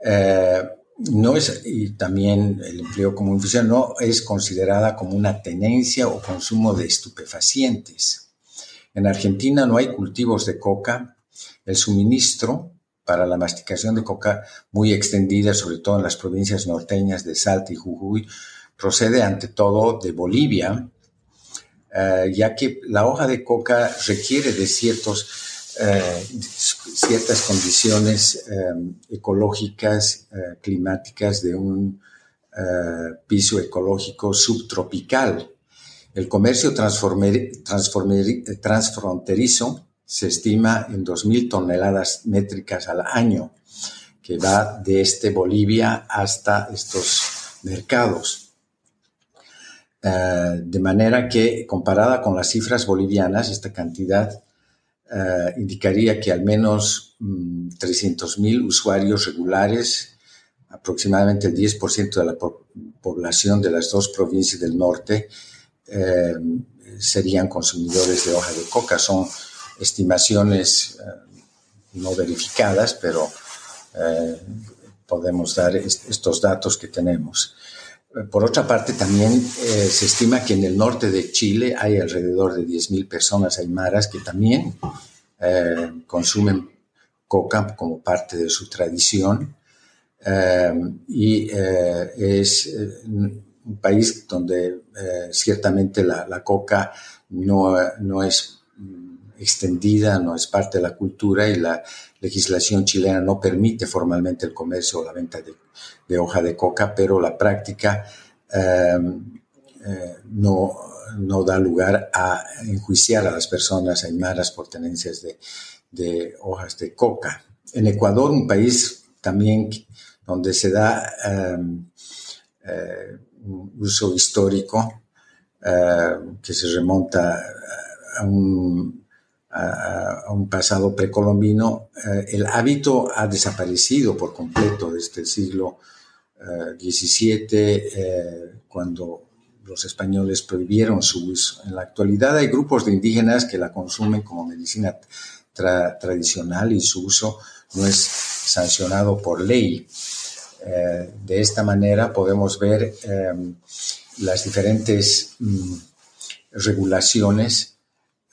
eh, no es, y también el empleo como infusión, no es considerada como una tenencia o consumo de estupefacientes. En Argentina no hay cultivos de coca. El suministro para la masticación de coca muy extendida, sobre todo en las provincias norteñas de Salta y Jujuy, procede ante todo de Bolivia, eh, ya que la hoja de coca requiere de ciertos, eh, ciertas condiciones ecológicas, climáticas de un piso ecológico subtropical. El comercio transfronterizo se estima en 2.000 toneladas métricas al año, que va desde Bolivia hasta estos mercados. Eh, de manera que, comparada con las cifras bolivianas, esta cantidad eh, indicaría que al menos 300.000 mm, usuarios regulares, aproximadamente el 10% de la población de las dos provincias del norte, eh, serían consumidores de hoja de coca. Son estimaciones eh, no verificadas, pero podemos dar estos datos que tenemos. Por otra parte, también eh, se estima que en el norte de Chile hay alrededor de 10.000 personas aymaras que también consumen coca como parte de su tradición. y es un país donde ciertamente la, la coca no, no es extendida, no es parte de la cultura y la legislación chilena no permite formalmente el comercio o la venta de, hoja de coca, pero la práctica em, eh, no, no, da lugar a enjuiciar a las personas aymaras por tenencias de, hojas de coca. En Ecuador, un país también donde se da em, eh, un uso histórico eh, que se remonta a un a, un pasado precolombino, eh, el hábito ha desaparecido por completo desde el siglo XVII, eh, eh, cuando los españoles prohibieron su uso. En la actualidad hay grupos de indígenas que la consumen como medicina tradicional y su uso no es sancionado por ley. de esta manera podemos ver las diferentes mm, regulaciones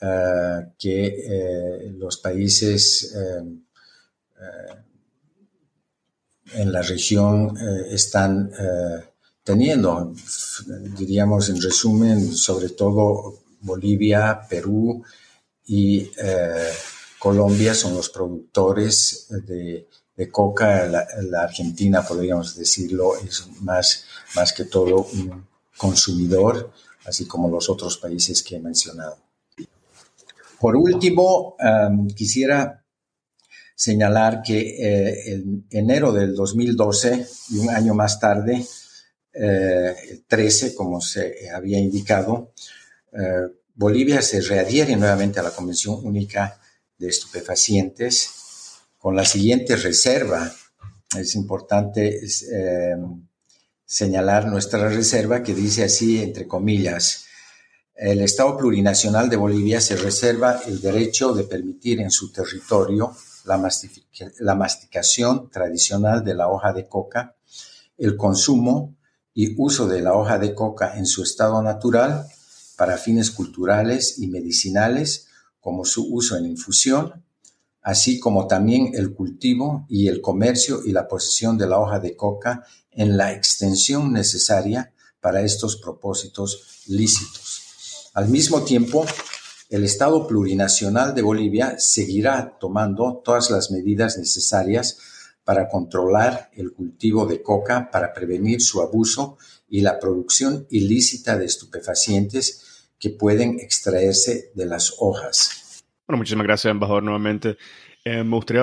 eh, que eh, los países eh, en la región están teniendo. Diríamos en resumen, sobre todo Bolivia, Perú y Colombia son los productores de, coca. La, Argentina, podríamos decirlo, es más, más que todo un consumidor, así como los otros países que he mencionado. Por último, em, quisiera señalar que eh, en enero del 2012 y un año más tarde, eh, el 13, como se había indicado, eh, Bolivia se readhiere nuevamente a la Convención Única de Estupefacientes con la siguiente reserva. Es importante em, señalar nuestra reserva que dice así, entre comillas, el Estado plurinacional de Bolivia se reserva el derecho de permitir en su territorio la, masticación tradicional de la hoja de coca, el consumo y uso de la hoja de coca en su estado natural para fines culturales y medicinales, como su uso en infusión, así como también el cultivo y el comercio y la posesión de la hoja de coca en la extensión necesaria para estos propósitos lícitos. Al mismo tiempo, el Estado plurinacional de Bolivia seguirá tomando todas las medidas necesarias para controlar el cultivo de coca, para prevenir su abuso y la producción ilícita de estupefacientes que pueden extraerse de las hojas. Bueno, muchísimas gracias, embajador, nuevamente. Eh, me gustaría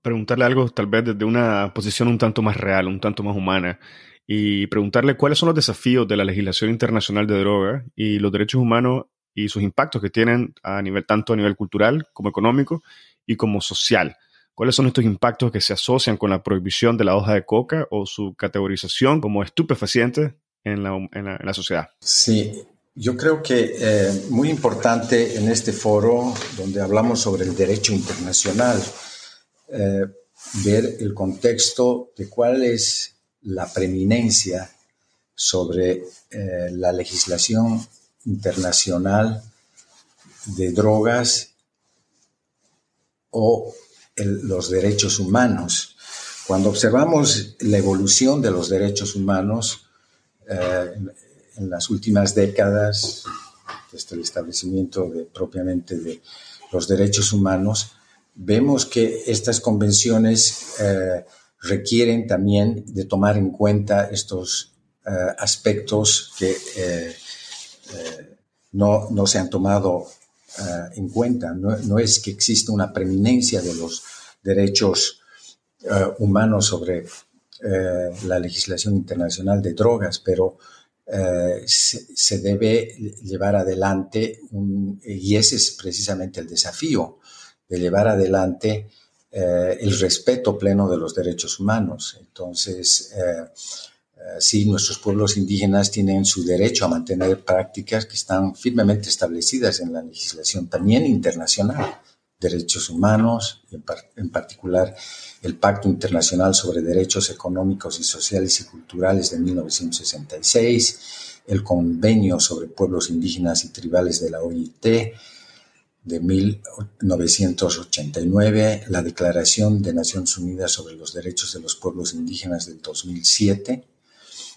preguntarle algo tal vez desde una posición un tanto más real, un tanto más humana y preguntarle cuáles son los desafíos de la legislación internacional de droga y los derechos humanos y sus impactos que tienen a nivel tanto a nivel cultural como económico y como social. ¿Cuáles son estos impactos que se asocian con la prohibición de la hoja de coca o su categorización como estupefaciente en la, en la, sociedad? Sí, yo creo que eh, muy importante en este foro donde hablamos sobre el derecho internacional, eh, ver el contexto de cuál es la preeminencia sobre eh, la legislación internacional de drogas o los derechos humanos. Cuando observamos la evolución de los derechos humanos eh, en, las últimas décadas, desde el establecimiento propiamente de los derechos humanos, vemos que estas convenciones eh, requieren también de tomar en cuenta estos eh, aspectos que eh, no, no, se han tomado en cuenta. No, no, es que exista una preeminencia de los derechos humanos sobre la legislación internacional de drogas, pero se, se, debe llevar adelante, y ese es precisamente el desafío, de llevar adelante eh, el respeto pleno de los derechos humanos. Entonces, eh, eh, sí, nuestros pueblos indígenas tienen su derecho a mantener prácticas que están firmemente establecidas en la legislación también internacional, derechos humanos, en, en particular el Pacto Internacional sobre Derechos Económicos Sociales y Culturales de 1966, el Convenio sobre Pueblos Indígenas y Tribales de la OIT, de 1989, la Declaración de Naciones Unidas sobre los Derechos de los Pueblos Indígenas del 2007.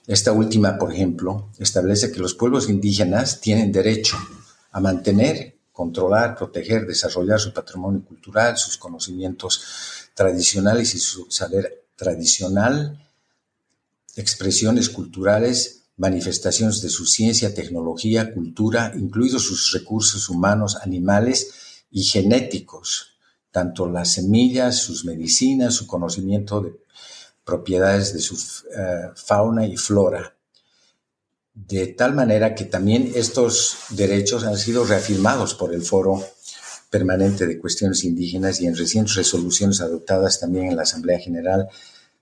Esta última, por ejemplo, establece que los pueblos indígenas tienen derecho a mantener, controlar, proteger, desarrollar su patrimonio cultural, sus conocimientos tradicionales y su saber tradicional, expresiones culturales manifestaciones de su ciencia, tecnología, cultura, incluidos sus recursos humanos, animales y genéticos, tanto las semillas, sus medicinas, su conocimiento de propiedades de su eh, fauna y flora. De tal manera que también estos derechos han sido reafirmados por el Foro Permanente de Cuestiones Indígenas y en recientes resoluciones adoptadas también en la Asamblea General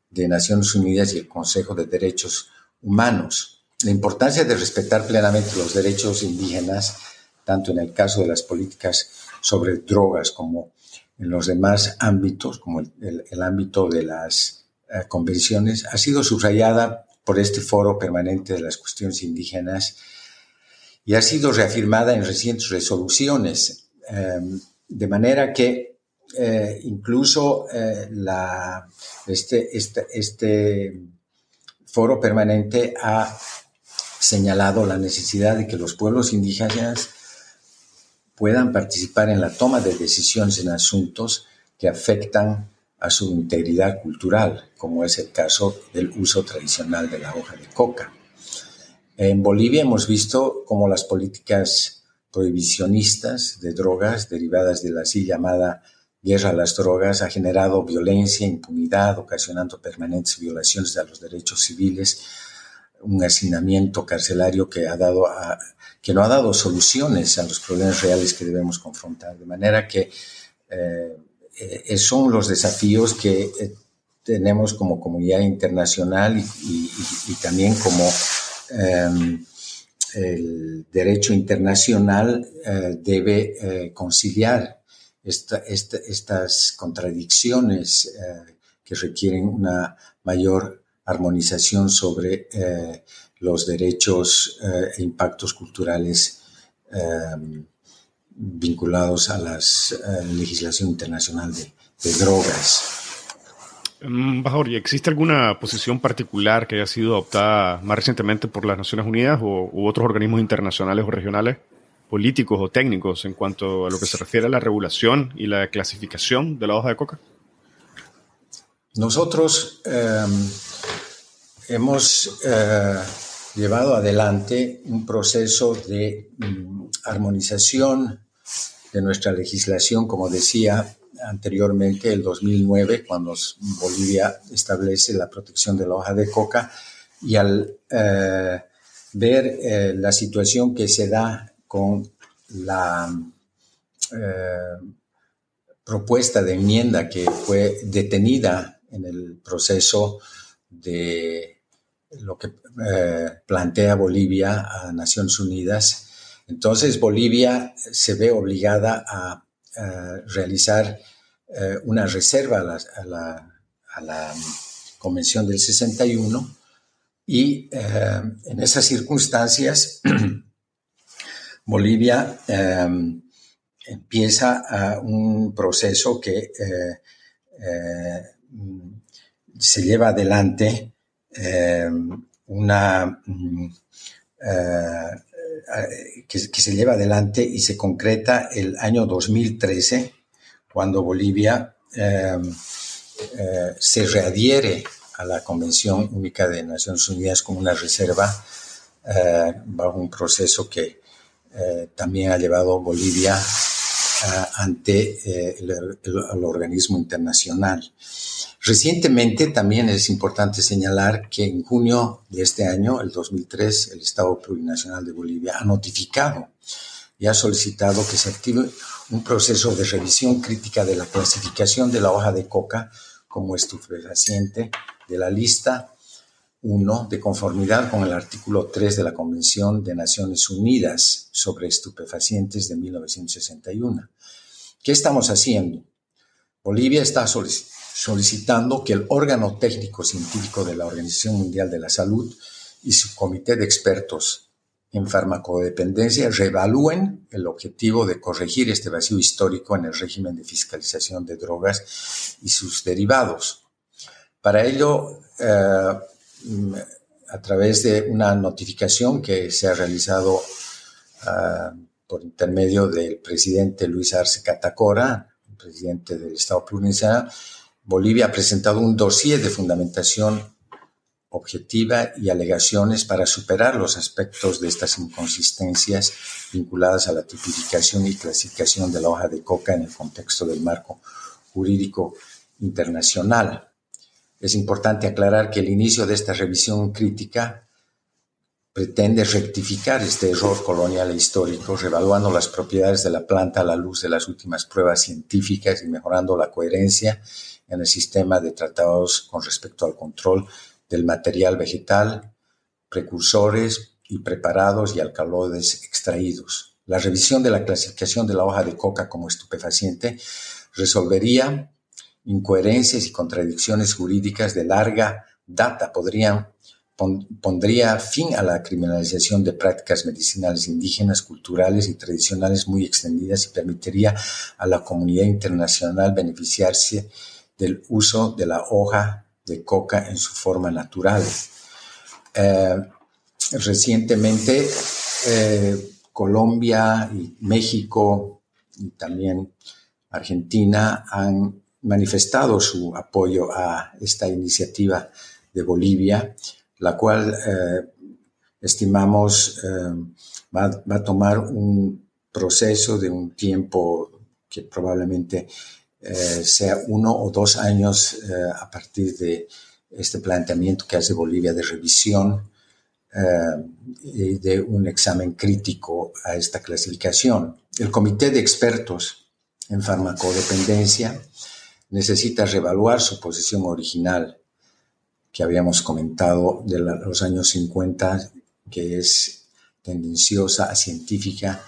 de Naciones Unidas y el Consejo de Derechos Humanos la importancia de respetar plenamente los derechos indígenas, tanto en el caso de las políticas sobre drogas como en los demás ámbitos, como el, ámbito de las eh, convenciones, ha sido subrayada por este foro permanente de las cuestiones indígenas y ha sido reafirmada en recientes resoluciones, em, de manera que eh, incluso eh, la, este, este, este foro permanente ha señalado la necesidad de que los pueblos indígenas puedan participar en la toma de decisiones en asuntos que afectan a su integridad cultural, como es el caso del uso tradicional de la hoja de coca. En Bolivia hemos visto cómo las políticas prohibicionistas de drogas derivadas de la así llamada guerra a las drogas ha generado violencia, impunidad, ocasionando permanentes violaciones de los derechos civiles, un hacinamiento carcelario que, ha dado que no ha dado soluciones a los problemas reales que debemos confrontar. De manera que eh, eh son los desafíos que eh, tenemos como comunidad internacional y, también como em, el derecho internacional eh, debe conciliar estas contradicciones que requieren una mayor armonización sobre eh, los derechos eh, e impactos culturales em, vinculados a la eh, legislación internacional de, drogas. Embajador, ¿y existe alguna posición particular que haya sido adoptada más recientemente por las Naciones Unidas o, u otros organismos internacionales o regionales, políticos o técnicos, en cuanto a lo que se refiere a la regulación y la clasificación de la hoja de coca? Nosotros hemos eh, llevado adelante un proceso de mm, armonización de nuestra legislación, como decía anteriormente, el 2009, cuando Bolivia establece la protección de la hoja de coca, y al eh, ver eh, la situación que se da con la propuesta de enmienda que fue detenida en el proceso de lo que eh, plantea Bolivia a Naciones Unidas. Entonces Bolivia se ve obligada a, realizar eh, una reserva a la, Convención del 61 y eh, en esas circunstancias Bolivia empieza un proceso que se lleva adelante eh, una mm, eh, que, se lleva adelante y se concreta el año 2013, cuando Bolivia se readhiere a la Convención Única de Naciones Unidas como una reserva bajo un proceso que también ha llevado Bolivia ante el organismo internacional. Recientemente también es importante señalar que en junio de este año, el 2003, el Estado Plurinacional de Bolivia ha notificado y ha solicitado que se active un proceso de revisión crítica de la clasificación de la hoja de coca como estupefaciente de la lista 1 de conformidad con el artículo 3 de la Convención de Naciones Unidas sobre estupefacientes de 1961. ¿Qué estamos haciendo? Bolivia está solicitando solicitando que el órgano técnico científico de la Organización Mundial de la Salud y su comité de expertos en farmacodependencia reevalúen el objetivo de corregir este vacío histórico en el régimen de fiscalización de drogas y sus derivados. Para ello, eh, a través de una notificación que se ha realizado eh, por intermedio del presidente Luis Arce Catacora, presidente del Estado plurinacional, Bolivia ha presentado un dossier de fundamentación objetiva y alegaciones para superar los aspectos de estas inconsistencias vinculadas a la tipificación y clasificación de la hoja de coca en el contexto del marco jurídico internacional. Es importante aclarar que el inicio de esta revisión crítica pretende rectificar este error colonial e histórico, revaluando las propiedades de la planta a la luz de las últimas pruebas científicas y mejorando la coherencia en el sistema de tratados con respecto al control del material vegetal, precursores y preparados y alcaloides extraídos. La revisión de la clasificación de la hoja de coca como estupefaciente resolvería incoherencias y contradicciones jurídicas de larga data. Podrían, pondría fin a la criminalización de prácticas medicinales indígenas, culturales y tradicionales muy extendidas y permitiría a la comunidad internacional beneficiarse del uso de la hoja de coca en su forma natural. Eh, recientemente, eh, Colombia y México y también Argentina han manifestado su apoyo a esta iniciativa de Bolivia, la cual eh, estimamos va, va, a tomar un proceso de un tiempo que probablemente eh, sea uno o dos años eh, a partir de este planteamiento que hace Bolivia de revisión eh, y de un examen crítico a esta clasificación. El comité de expertos en farmacodependencia necesita reevaluar su posición original que habíamos comentado de los años 50, que es tendenciosa científica,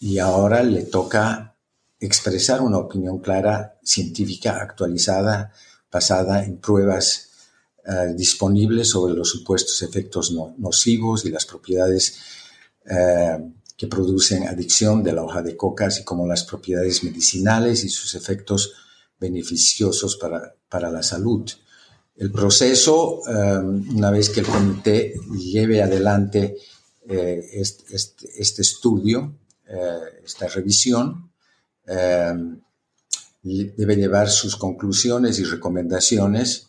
y ahora le toca expresar una opinión clara, científica, actualizada, basada en pruebas eh, disponibles sobre los supuestos efectos nocivos y las propiedades eh, que producen adicción de la hoja de coca, así como las propiedades medicinales y sus efectos beneficiosos para, para la salud. El proceso, eh, una vez que el comité lleve adelante este, este, estudio, esta revisión, Em, debe llevar sus conclusiones y recomendaciones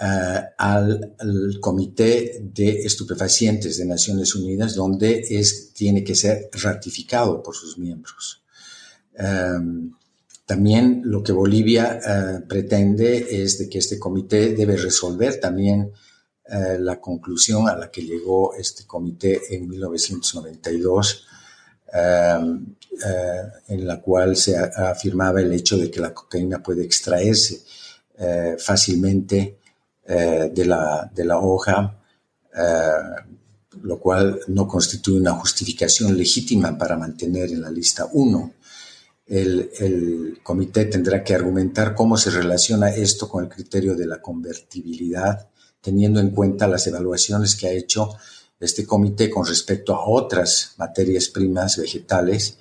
eh, al, Comité de Estupefacientes de Naciones Unidas, donde es, tiene que ser ratificado por sus miembros. Em, también lo que Bolivia eh, pretende es de que este comité debe resolver también eh, la conclusión a la que llegó este comité en 1992 Em, eh, en la cual se afirmaba el hecho de que la cocaína puede extraerse eh, fácilmente de, la, de la hoja, lo cual no constituye una justificación legítima para mantener en la lista 1. El, comité tendrá que argumentar cómo se relaciona esto con el criterio de la convertibilidad, teniendo en cuenta las evaluaciones que ha hecho este comité con respecto a otras materias primas vegetales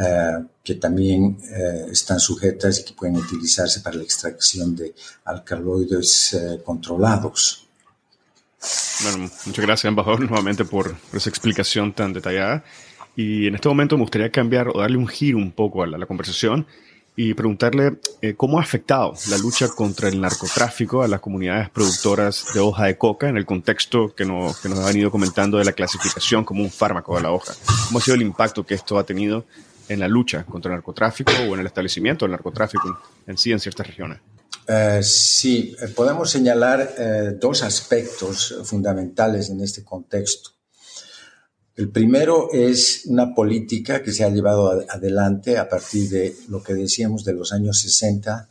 eh, que también eh, están sujetas y que pueden utilizarse para la extracción de alcaloides eh, controlados. Bueno, muchas gracias, embajador, nuevamente por, esa explicación tan detallada. Y en este momento me gustaría cambiar o darle un giro un poco a la, conversación y preguntarle eh, cómo ha afectado la lucha contra el narcotráfico a las comunidades productoras de hoja de coca en el contexto que nos, que nos ha venido comentando de la clasificación como un fármaco de la hoja. ¿Cómo ha sido el impacto que esto ha tenido en la lucha contra el narcotráfico o en el establecimiento del narcotráfico en sí en ciertas regiones? Eh, sí, eh, podemos señalar eh, dos aspectos fundamentales en este contexto. El primero es una política que se ha llevado adelante a partir de lo que decíamos de los años 60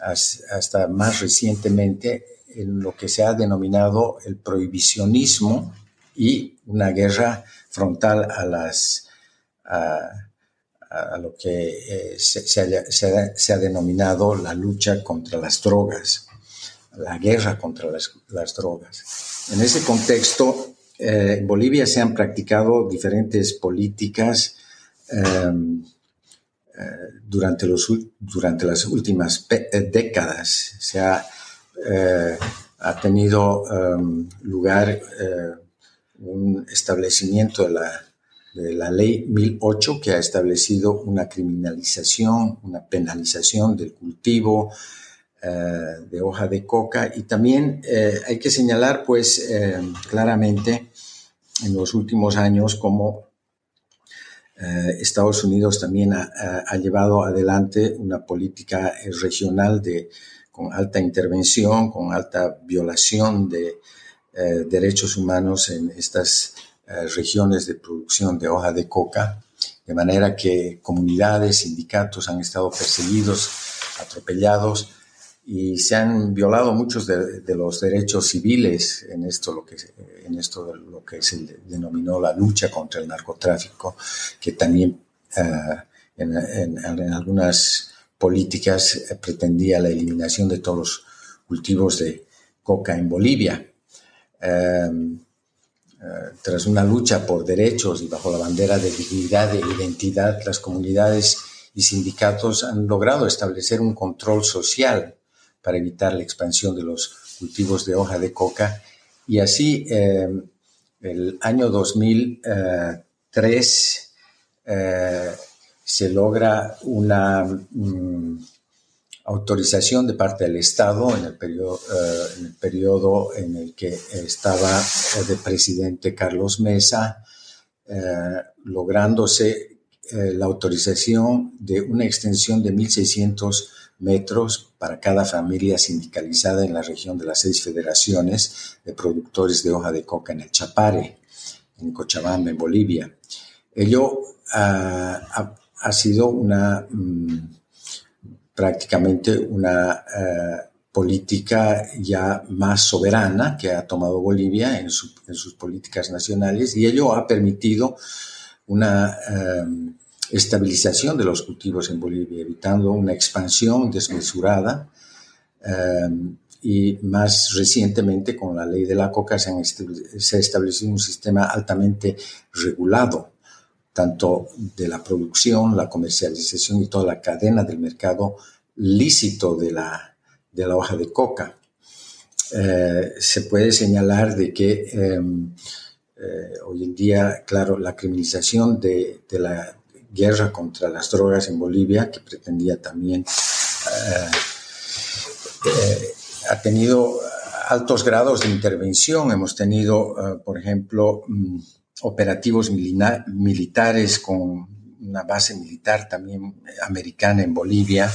hasta más recientemente en lo que se ha denominado el prohibicionismo y una guerra frontal a las lo que eh, se, ha, denominado la lucha contra las drogas, la guerra contra las, drogas. En ese contexto, eh, en Bolivia se han practicado diferentes políticas em, eh, durante, las últimas décadas. Se ha, ha tenido em, lugar un establecimiento de la de la ley 1008 que ha establecido una criminalización, una penalización del cultivo eh, de hoja de coca y también eh, hay que señalar pues eh, claramente en los últimos años como Estados Unidos también ha, llevado adelante una política regional de, con alta intervención, con alta violación de derechos humanos en estas eh, regiones de producción de hoja de coca, de manera que comunidades, sindicatos han estado perseguidos, atropellados y se han violado muchos de, los derechos civiles en esto lo que en esto lo que se denominó la lucha contra el narcotráfico, que también eh, en, algunas políticas eh, pretendía la eliminación de todos los cultivos de coca en Bolivia. Eh, tras una lucha por derechos y bajo la bandera de dignidad e identidad, las comunidades y sindicatos han logrado establecer un control social para evitar la expansión de los cultivos de hoja de coca. Y así eh, el año 2003 eh, se logra una mm, autorización de parte del Estado en el periodo, eh, en, el, en el que estaba eh, de presidente Carlos Mesa, eh, lográndose la autorización de una extensión de 1.600 metros para cada familia sindicalizada en la región de las seis federaciones de productores de hoja de coca en el Chapare, en Cochabamba, en Bolivia. Ello ah, ha, sido una... Mm, prácticamente una eh, política ya más soberana que ha tomado Bolivia en, sus políticas nacionales y ello ha permitido una eh, estabilización de los cultivos en Bolivia, evitando una expansión desmesurada. Eh, y más recientemente con la ley de la coca se, se ha establecido un sistema altamente regulado tanto de la producción, la comercialización y toda la cadena del mercado lícito de la, de la hoja de coca. Eh, se puede señalar de que em, eh, hoy en día, claro, la criminalización de, de, la guerra contra las drogas en Bolivia, que pretendía también, eh, ha tenido altos grados de intervención. Hemos tenido, por ejemplo, mm, operativos militares con una base militar también americana en Bolivia.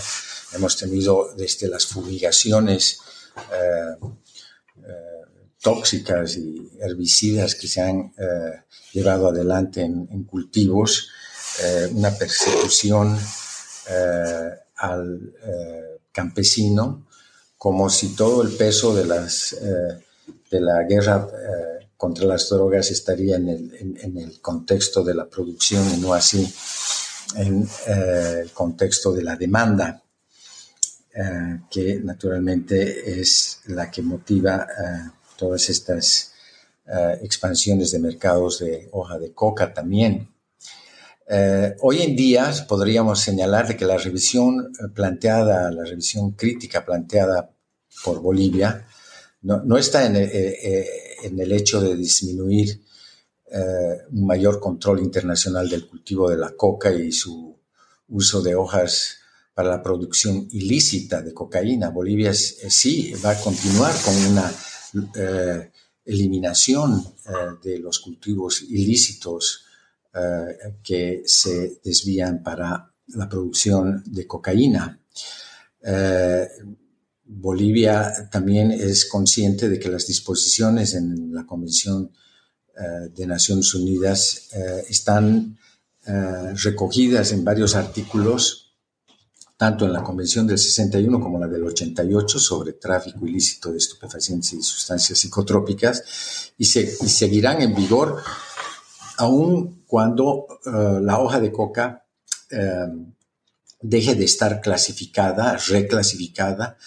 Hemos tenido desde las fumigaciones eh, eh, tóxicas y herbicidas que se han eh, llevado adelante en, cultivos, una persecución al campesino, como si todo el peso de, las, de la guerra contra las drogas estaría en el, contexto de la producción y no así en eh, el contexto de la demanda, eh, que naturalmente es la que motiva eh, todas estas expansiones de mercados de hoja de coca también. Hoy en día podríamos señalar que la revisión planteada, la revisión crítica planteada por Bolivia, no, está en, en, el hecho de disminuir un mayor control internacional del cultivo de la coca y su uso de hojas para la producción ilícita de cocaína. Bolivia sí va a continuar con una eliminación de los cultivos ilícitos que se desvían para la producción de cocaína. Eh, Bolivia también es consciente de que las disposiciones en la Convención eh, de Naciones Unidas eh, están recogidas en varios artículos, tanto en la Convención del 61 como la del 88 sobre tráfico ilícito de estupefacientes y sustancias psicotrópicas, y, se, y seguirán en vigor aun cuando la hoja de coca eh, deje de estar clasificada, reclasificada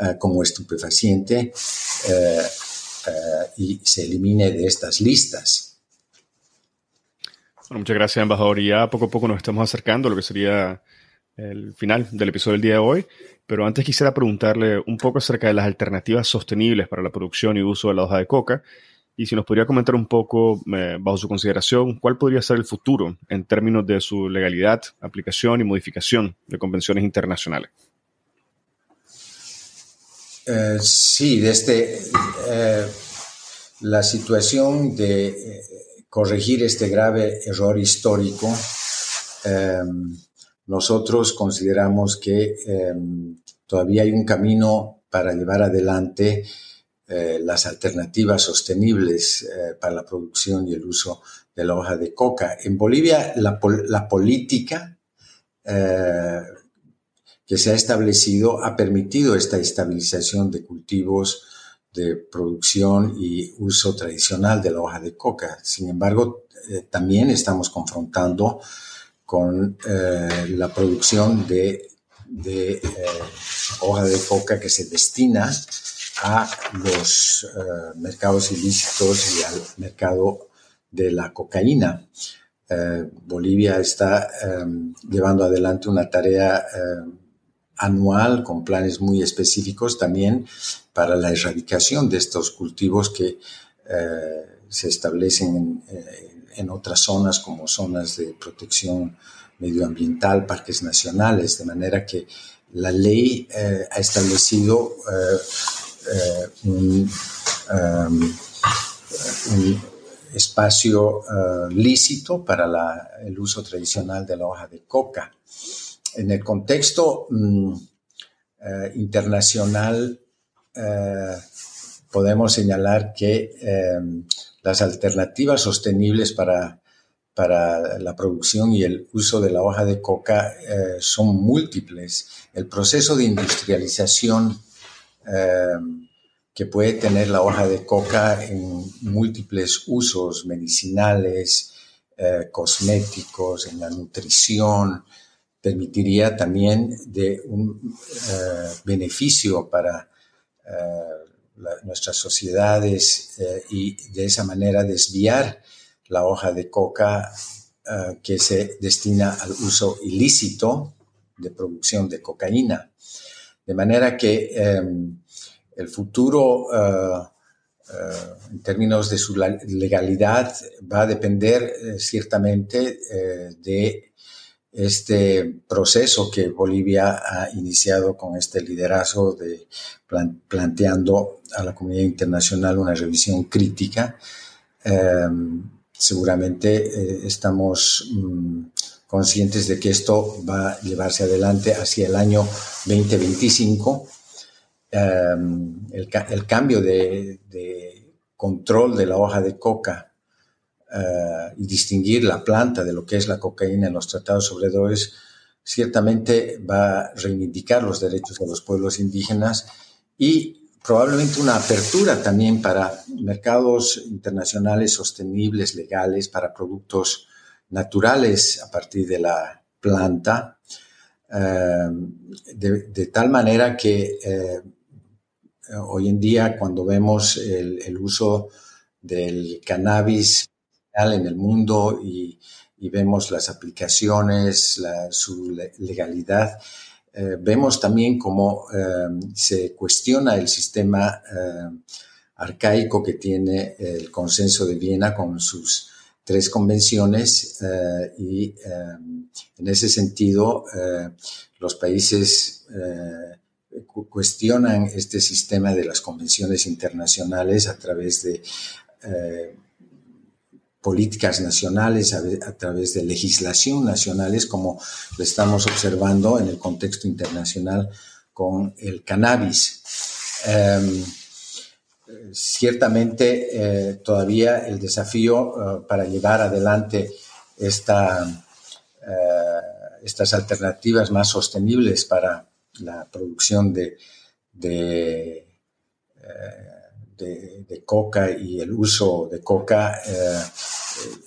eh, como estupefaciente y se elimine de estas listas. Bueno, muchas gracias, embajador. Ya poco a poco nos estamos acercando a lo que sería el final del episodio del día de hoy. Pero antes quisiera preguntarle un poco acerca de las alternativas sostenibles para la producción y uso de la hoja de coca y si nos podría comentar un poco, eh, bajo su consideración, cuál podría ser el futuro en términos de su legalidad, aplicación y modificación de convenciones internacionales. Eh, sí, desde eh, la situación de corregir este grave error histórico, nosotros consideramos que todavía hay un camino para llevar adelante eh, las alternativas sostenibles eh, para la producción y el uso de la hoja de coca. En Bolivia, la, política eh, que se ha establecido ha permitido esta estabilización de cultivos de producción y uso tradicional de la hoja de coca. Sin embargo, también estamos confrontando con la producción de, de hoja de coca que se destina a los eh, mercados ilícitos y al mercado de la cocaína. Eh, Bolivia está em, llevando adelante una tarea em, anual con planes muy específicos también para la erradicación de estos cultivos que eh, se establecen en, otras zonas como zonas de protección medioambiental, parques nacionales, de manera que la ley ha establecido un, um, un, espacio uh, lícito para el uso tradicional de la hoja de coca. En el contexto um, uh, internacional, podemos señalar que um, las alternativas sostenibles para, para la producción y el uso de la hoja de coca son múltiples. El proceso de industrialización Em, que puede tener la hoja de coca en múltiples usos medicinales, eh, cosméticos, en la nutrición, permitiría también de un eh, beneficio para eh, nuestras sociedades y de esa manera desviar la hoja de coca que se destina al uso ilícito de producción de cocaína. De manera que em, el futuro, eh, eh, en términos de su legalidad, va a depender eh, ciertamente de este proceso que Bolivia ha iniciado con este liderazgo de planteando a la comunidad internacional una revisión crítica. Em, seguramente estamos mm, conscientes de que esto va a llevarse adelante hacia el año 2025. Em, el, cambio de, control de la hoja de coca eh, y distinguir la planta de lo que es la cocaína en los tratados sobre drogas ciertamente va a reivindicar los derechos de los pueblos indígenas y probablemente una apertura también para mercados internacionales sostenibles, legales, para productos naturales a partir de la planta, eh, de, tal manera que eh, hoy en día cuando vemos el, uso del cannabis en el mundo y, vemos las aplicaciones, su legalidad, vemos también cómo se cuestiona el sistema arcaico que tiene el consenso de Viena con sus tres convenciones y en ese sentido los países cuestionan este sistema de las convenciones internacionales a través de eh, políticas nacionales, a, través de legislación nacionales, como lo estamos observando en el contexto internacional con el cannabis. Em, ciertamente, eh, todavía el desafío eh, para llevar adelante esta, estas alternativas más sostenibles para la producción de, eh, coca y el uso de coca, eh,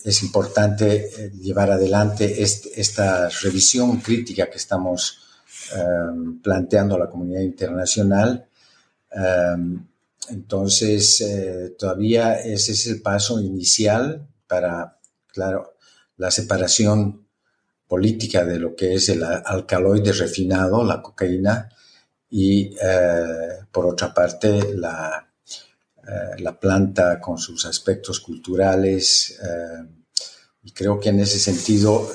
es importante eh, llevar adelante esta revisión crítica que estamos planteando a la comunidad internacional. Entonces, todavía ese es el paso inicial para, claro, la separación política de lo que es el alcaloide refinado, la cocaína, y eh, por otra parte la, eh, la, planta con sus aspectos culturales. Eh, y creo que en ese sentido,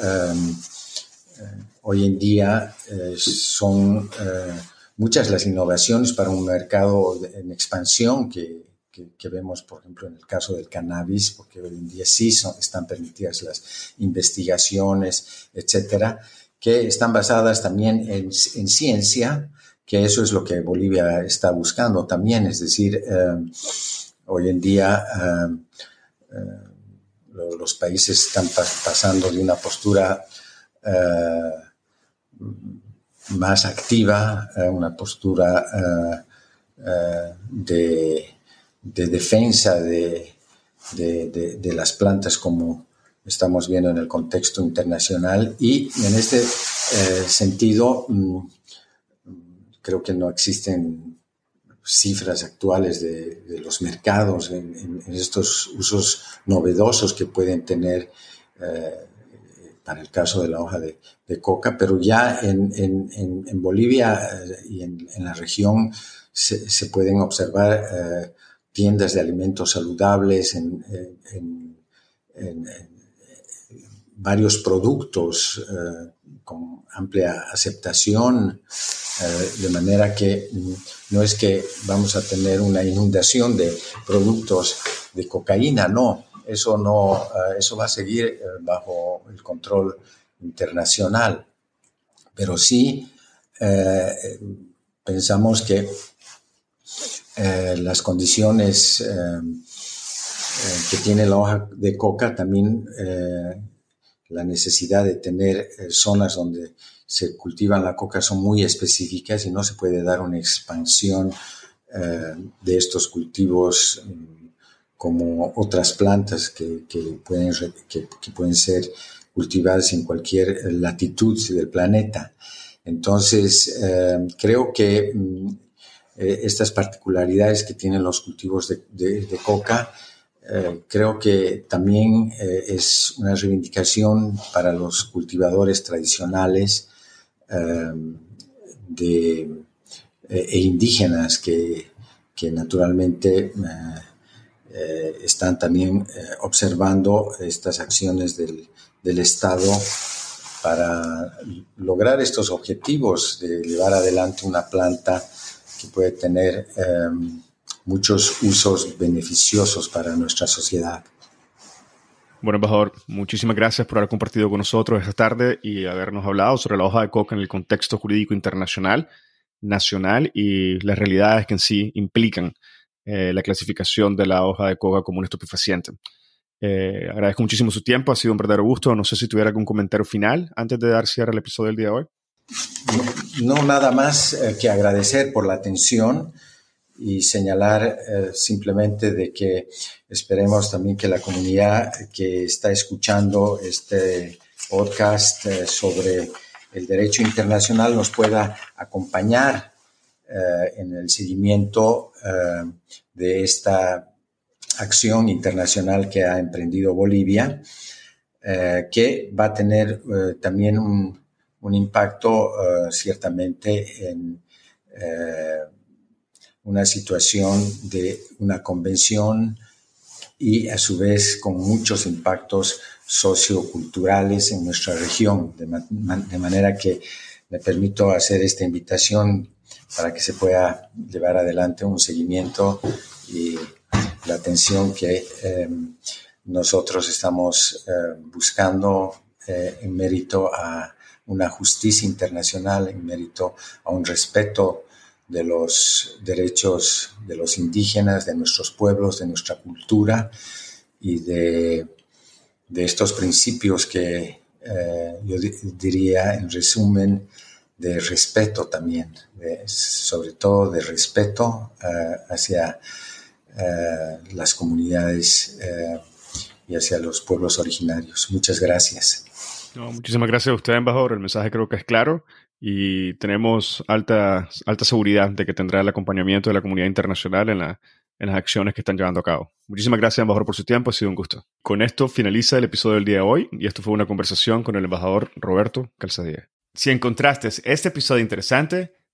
hoy en día son muchas las innovaciones para un mercado en expansión que, que, vemos, por ejemplo, en el caso del cannabis, porque hoy en día sí son, están permitidas las investigaciones, etcétera, que están basadas también en, ciencia, que eso es lo que Bolivia está buscando también, es decir, eh, hoy en día eh, eh, los países están pasando de una postura más activa, una postura de de defensa de, las plantas como estamos viendo en el contexto internacional. Y en este eh, sentido mm, creo que no existen cifras actuales de, los mercados en, estos usos novedosos que pueden tener eh, para el caso de la hoja de, coca, pero ya en, Bolivia eh, y en, la región se, se pueden observar tiendas de alimentos saludables, en, varios productos eh, con amplia aceptación, eh, de manera que no es que vamos a tener una inundación de productos de cocaína, no, eso no, eh, eso va a seguir bajo el control internacional, pero sí pensamos que eh, las condiciones eh, eh, que tiene la hoja de coca, también la necesidad de tener zonas donde se cultivan la coca son muy específicas y no se puede dar una expansión de estos cultivos mm, como otras plantas que, pueden, que, pueden ser cultivadas en cualquier latitud del planeta. Entonces, creo que mm, eh, estas particularidades que tienen los cultivos de, coca, eh, creo que también eh, es una reivindicación para los cultivadores tradicionales de, e indígenas que, que naturalmente están también observando estas acciones del, del Estado para lograr estos objetivos de llevar adelante una planta que puede tener em, muchos usos beneficiosos para nuestra sociedad. Bueno, embajador, muchísimas gracias por haber compartido con nosotros esta tarde y habernos hablado sobre la hoja de coca en el contexto jurídico internacional, nacional y las realidades que en sí implican eh, la clasificación de la hoja de coca como un estupefaciente. Eh, agradezco muchísimo su tiempo, ha sido un verdadero gusto. No sé si tuviera algún comentario final antes de dar cierre al episodio del día de hoy. No, nada más eh, que agradecer por la atención y señalar simplemente de que esperemos también que la comunidad que está escuchando este podcast sobre el derecho internacional nos pueda acompañar en el seguimiento de esta acción internacional que ha emprendido Bolivia, que va a tener también un, un impacto ciertamente en una situación de una convención y a su vez con muchos impactos socioculturales en nuestra región, de, manera que me permito hacer esta invitación para que se pueda llevar adelante un seguimiento y la atención que em, nosotros estamos em, buscando eh, en mérito a una justicia internacional, en mérito a un respeto de los derechos de los indígenas, de nuestros pueblos, de nuestra cultura y de, estos principios que eh, yo diría en resumen de respeto también, sobre todo de respeto eh, hacia eh, las comunidades y hacia los pueblos originarios. Muchas gracias. muchísimas gracias a usted, embajador. El mensaje creo que es claro y tenemos alta, alta seguridad de que tendrá el acompañamiento de la comunidad internacional en, la, en las acciones que están llevando a cabo. Muchísimas gracias, embajador, por su tiempo. Ha sido un gusto. Con esto finaliza el episodio del día de hoy y esto fue una conversación con el embajador Roberto Calzadilla. Si encontraste este episodio interesante,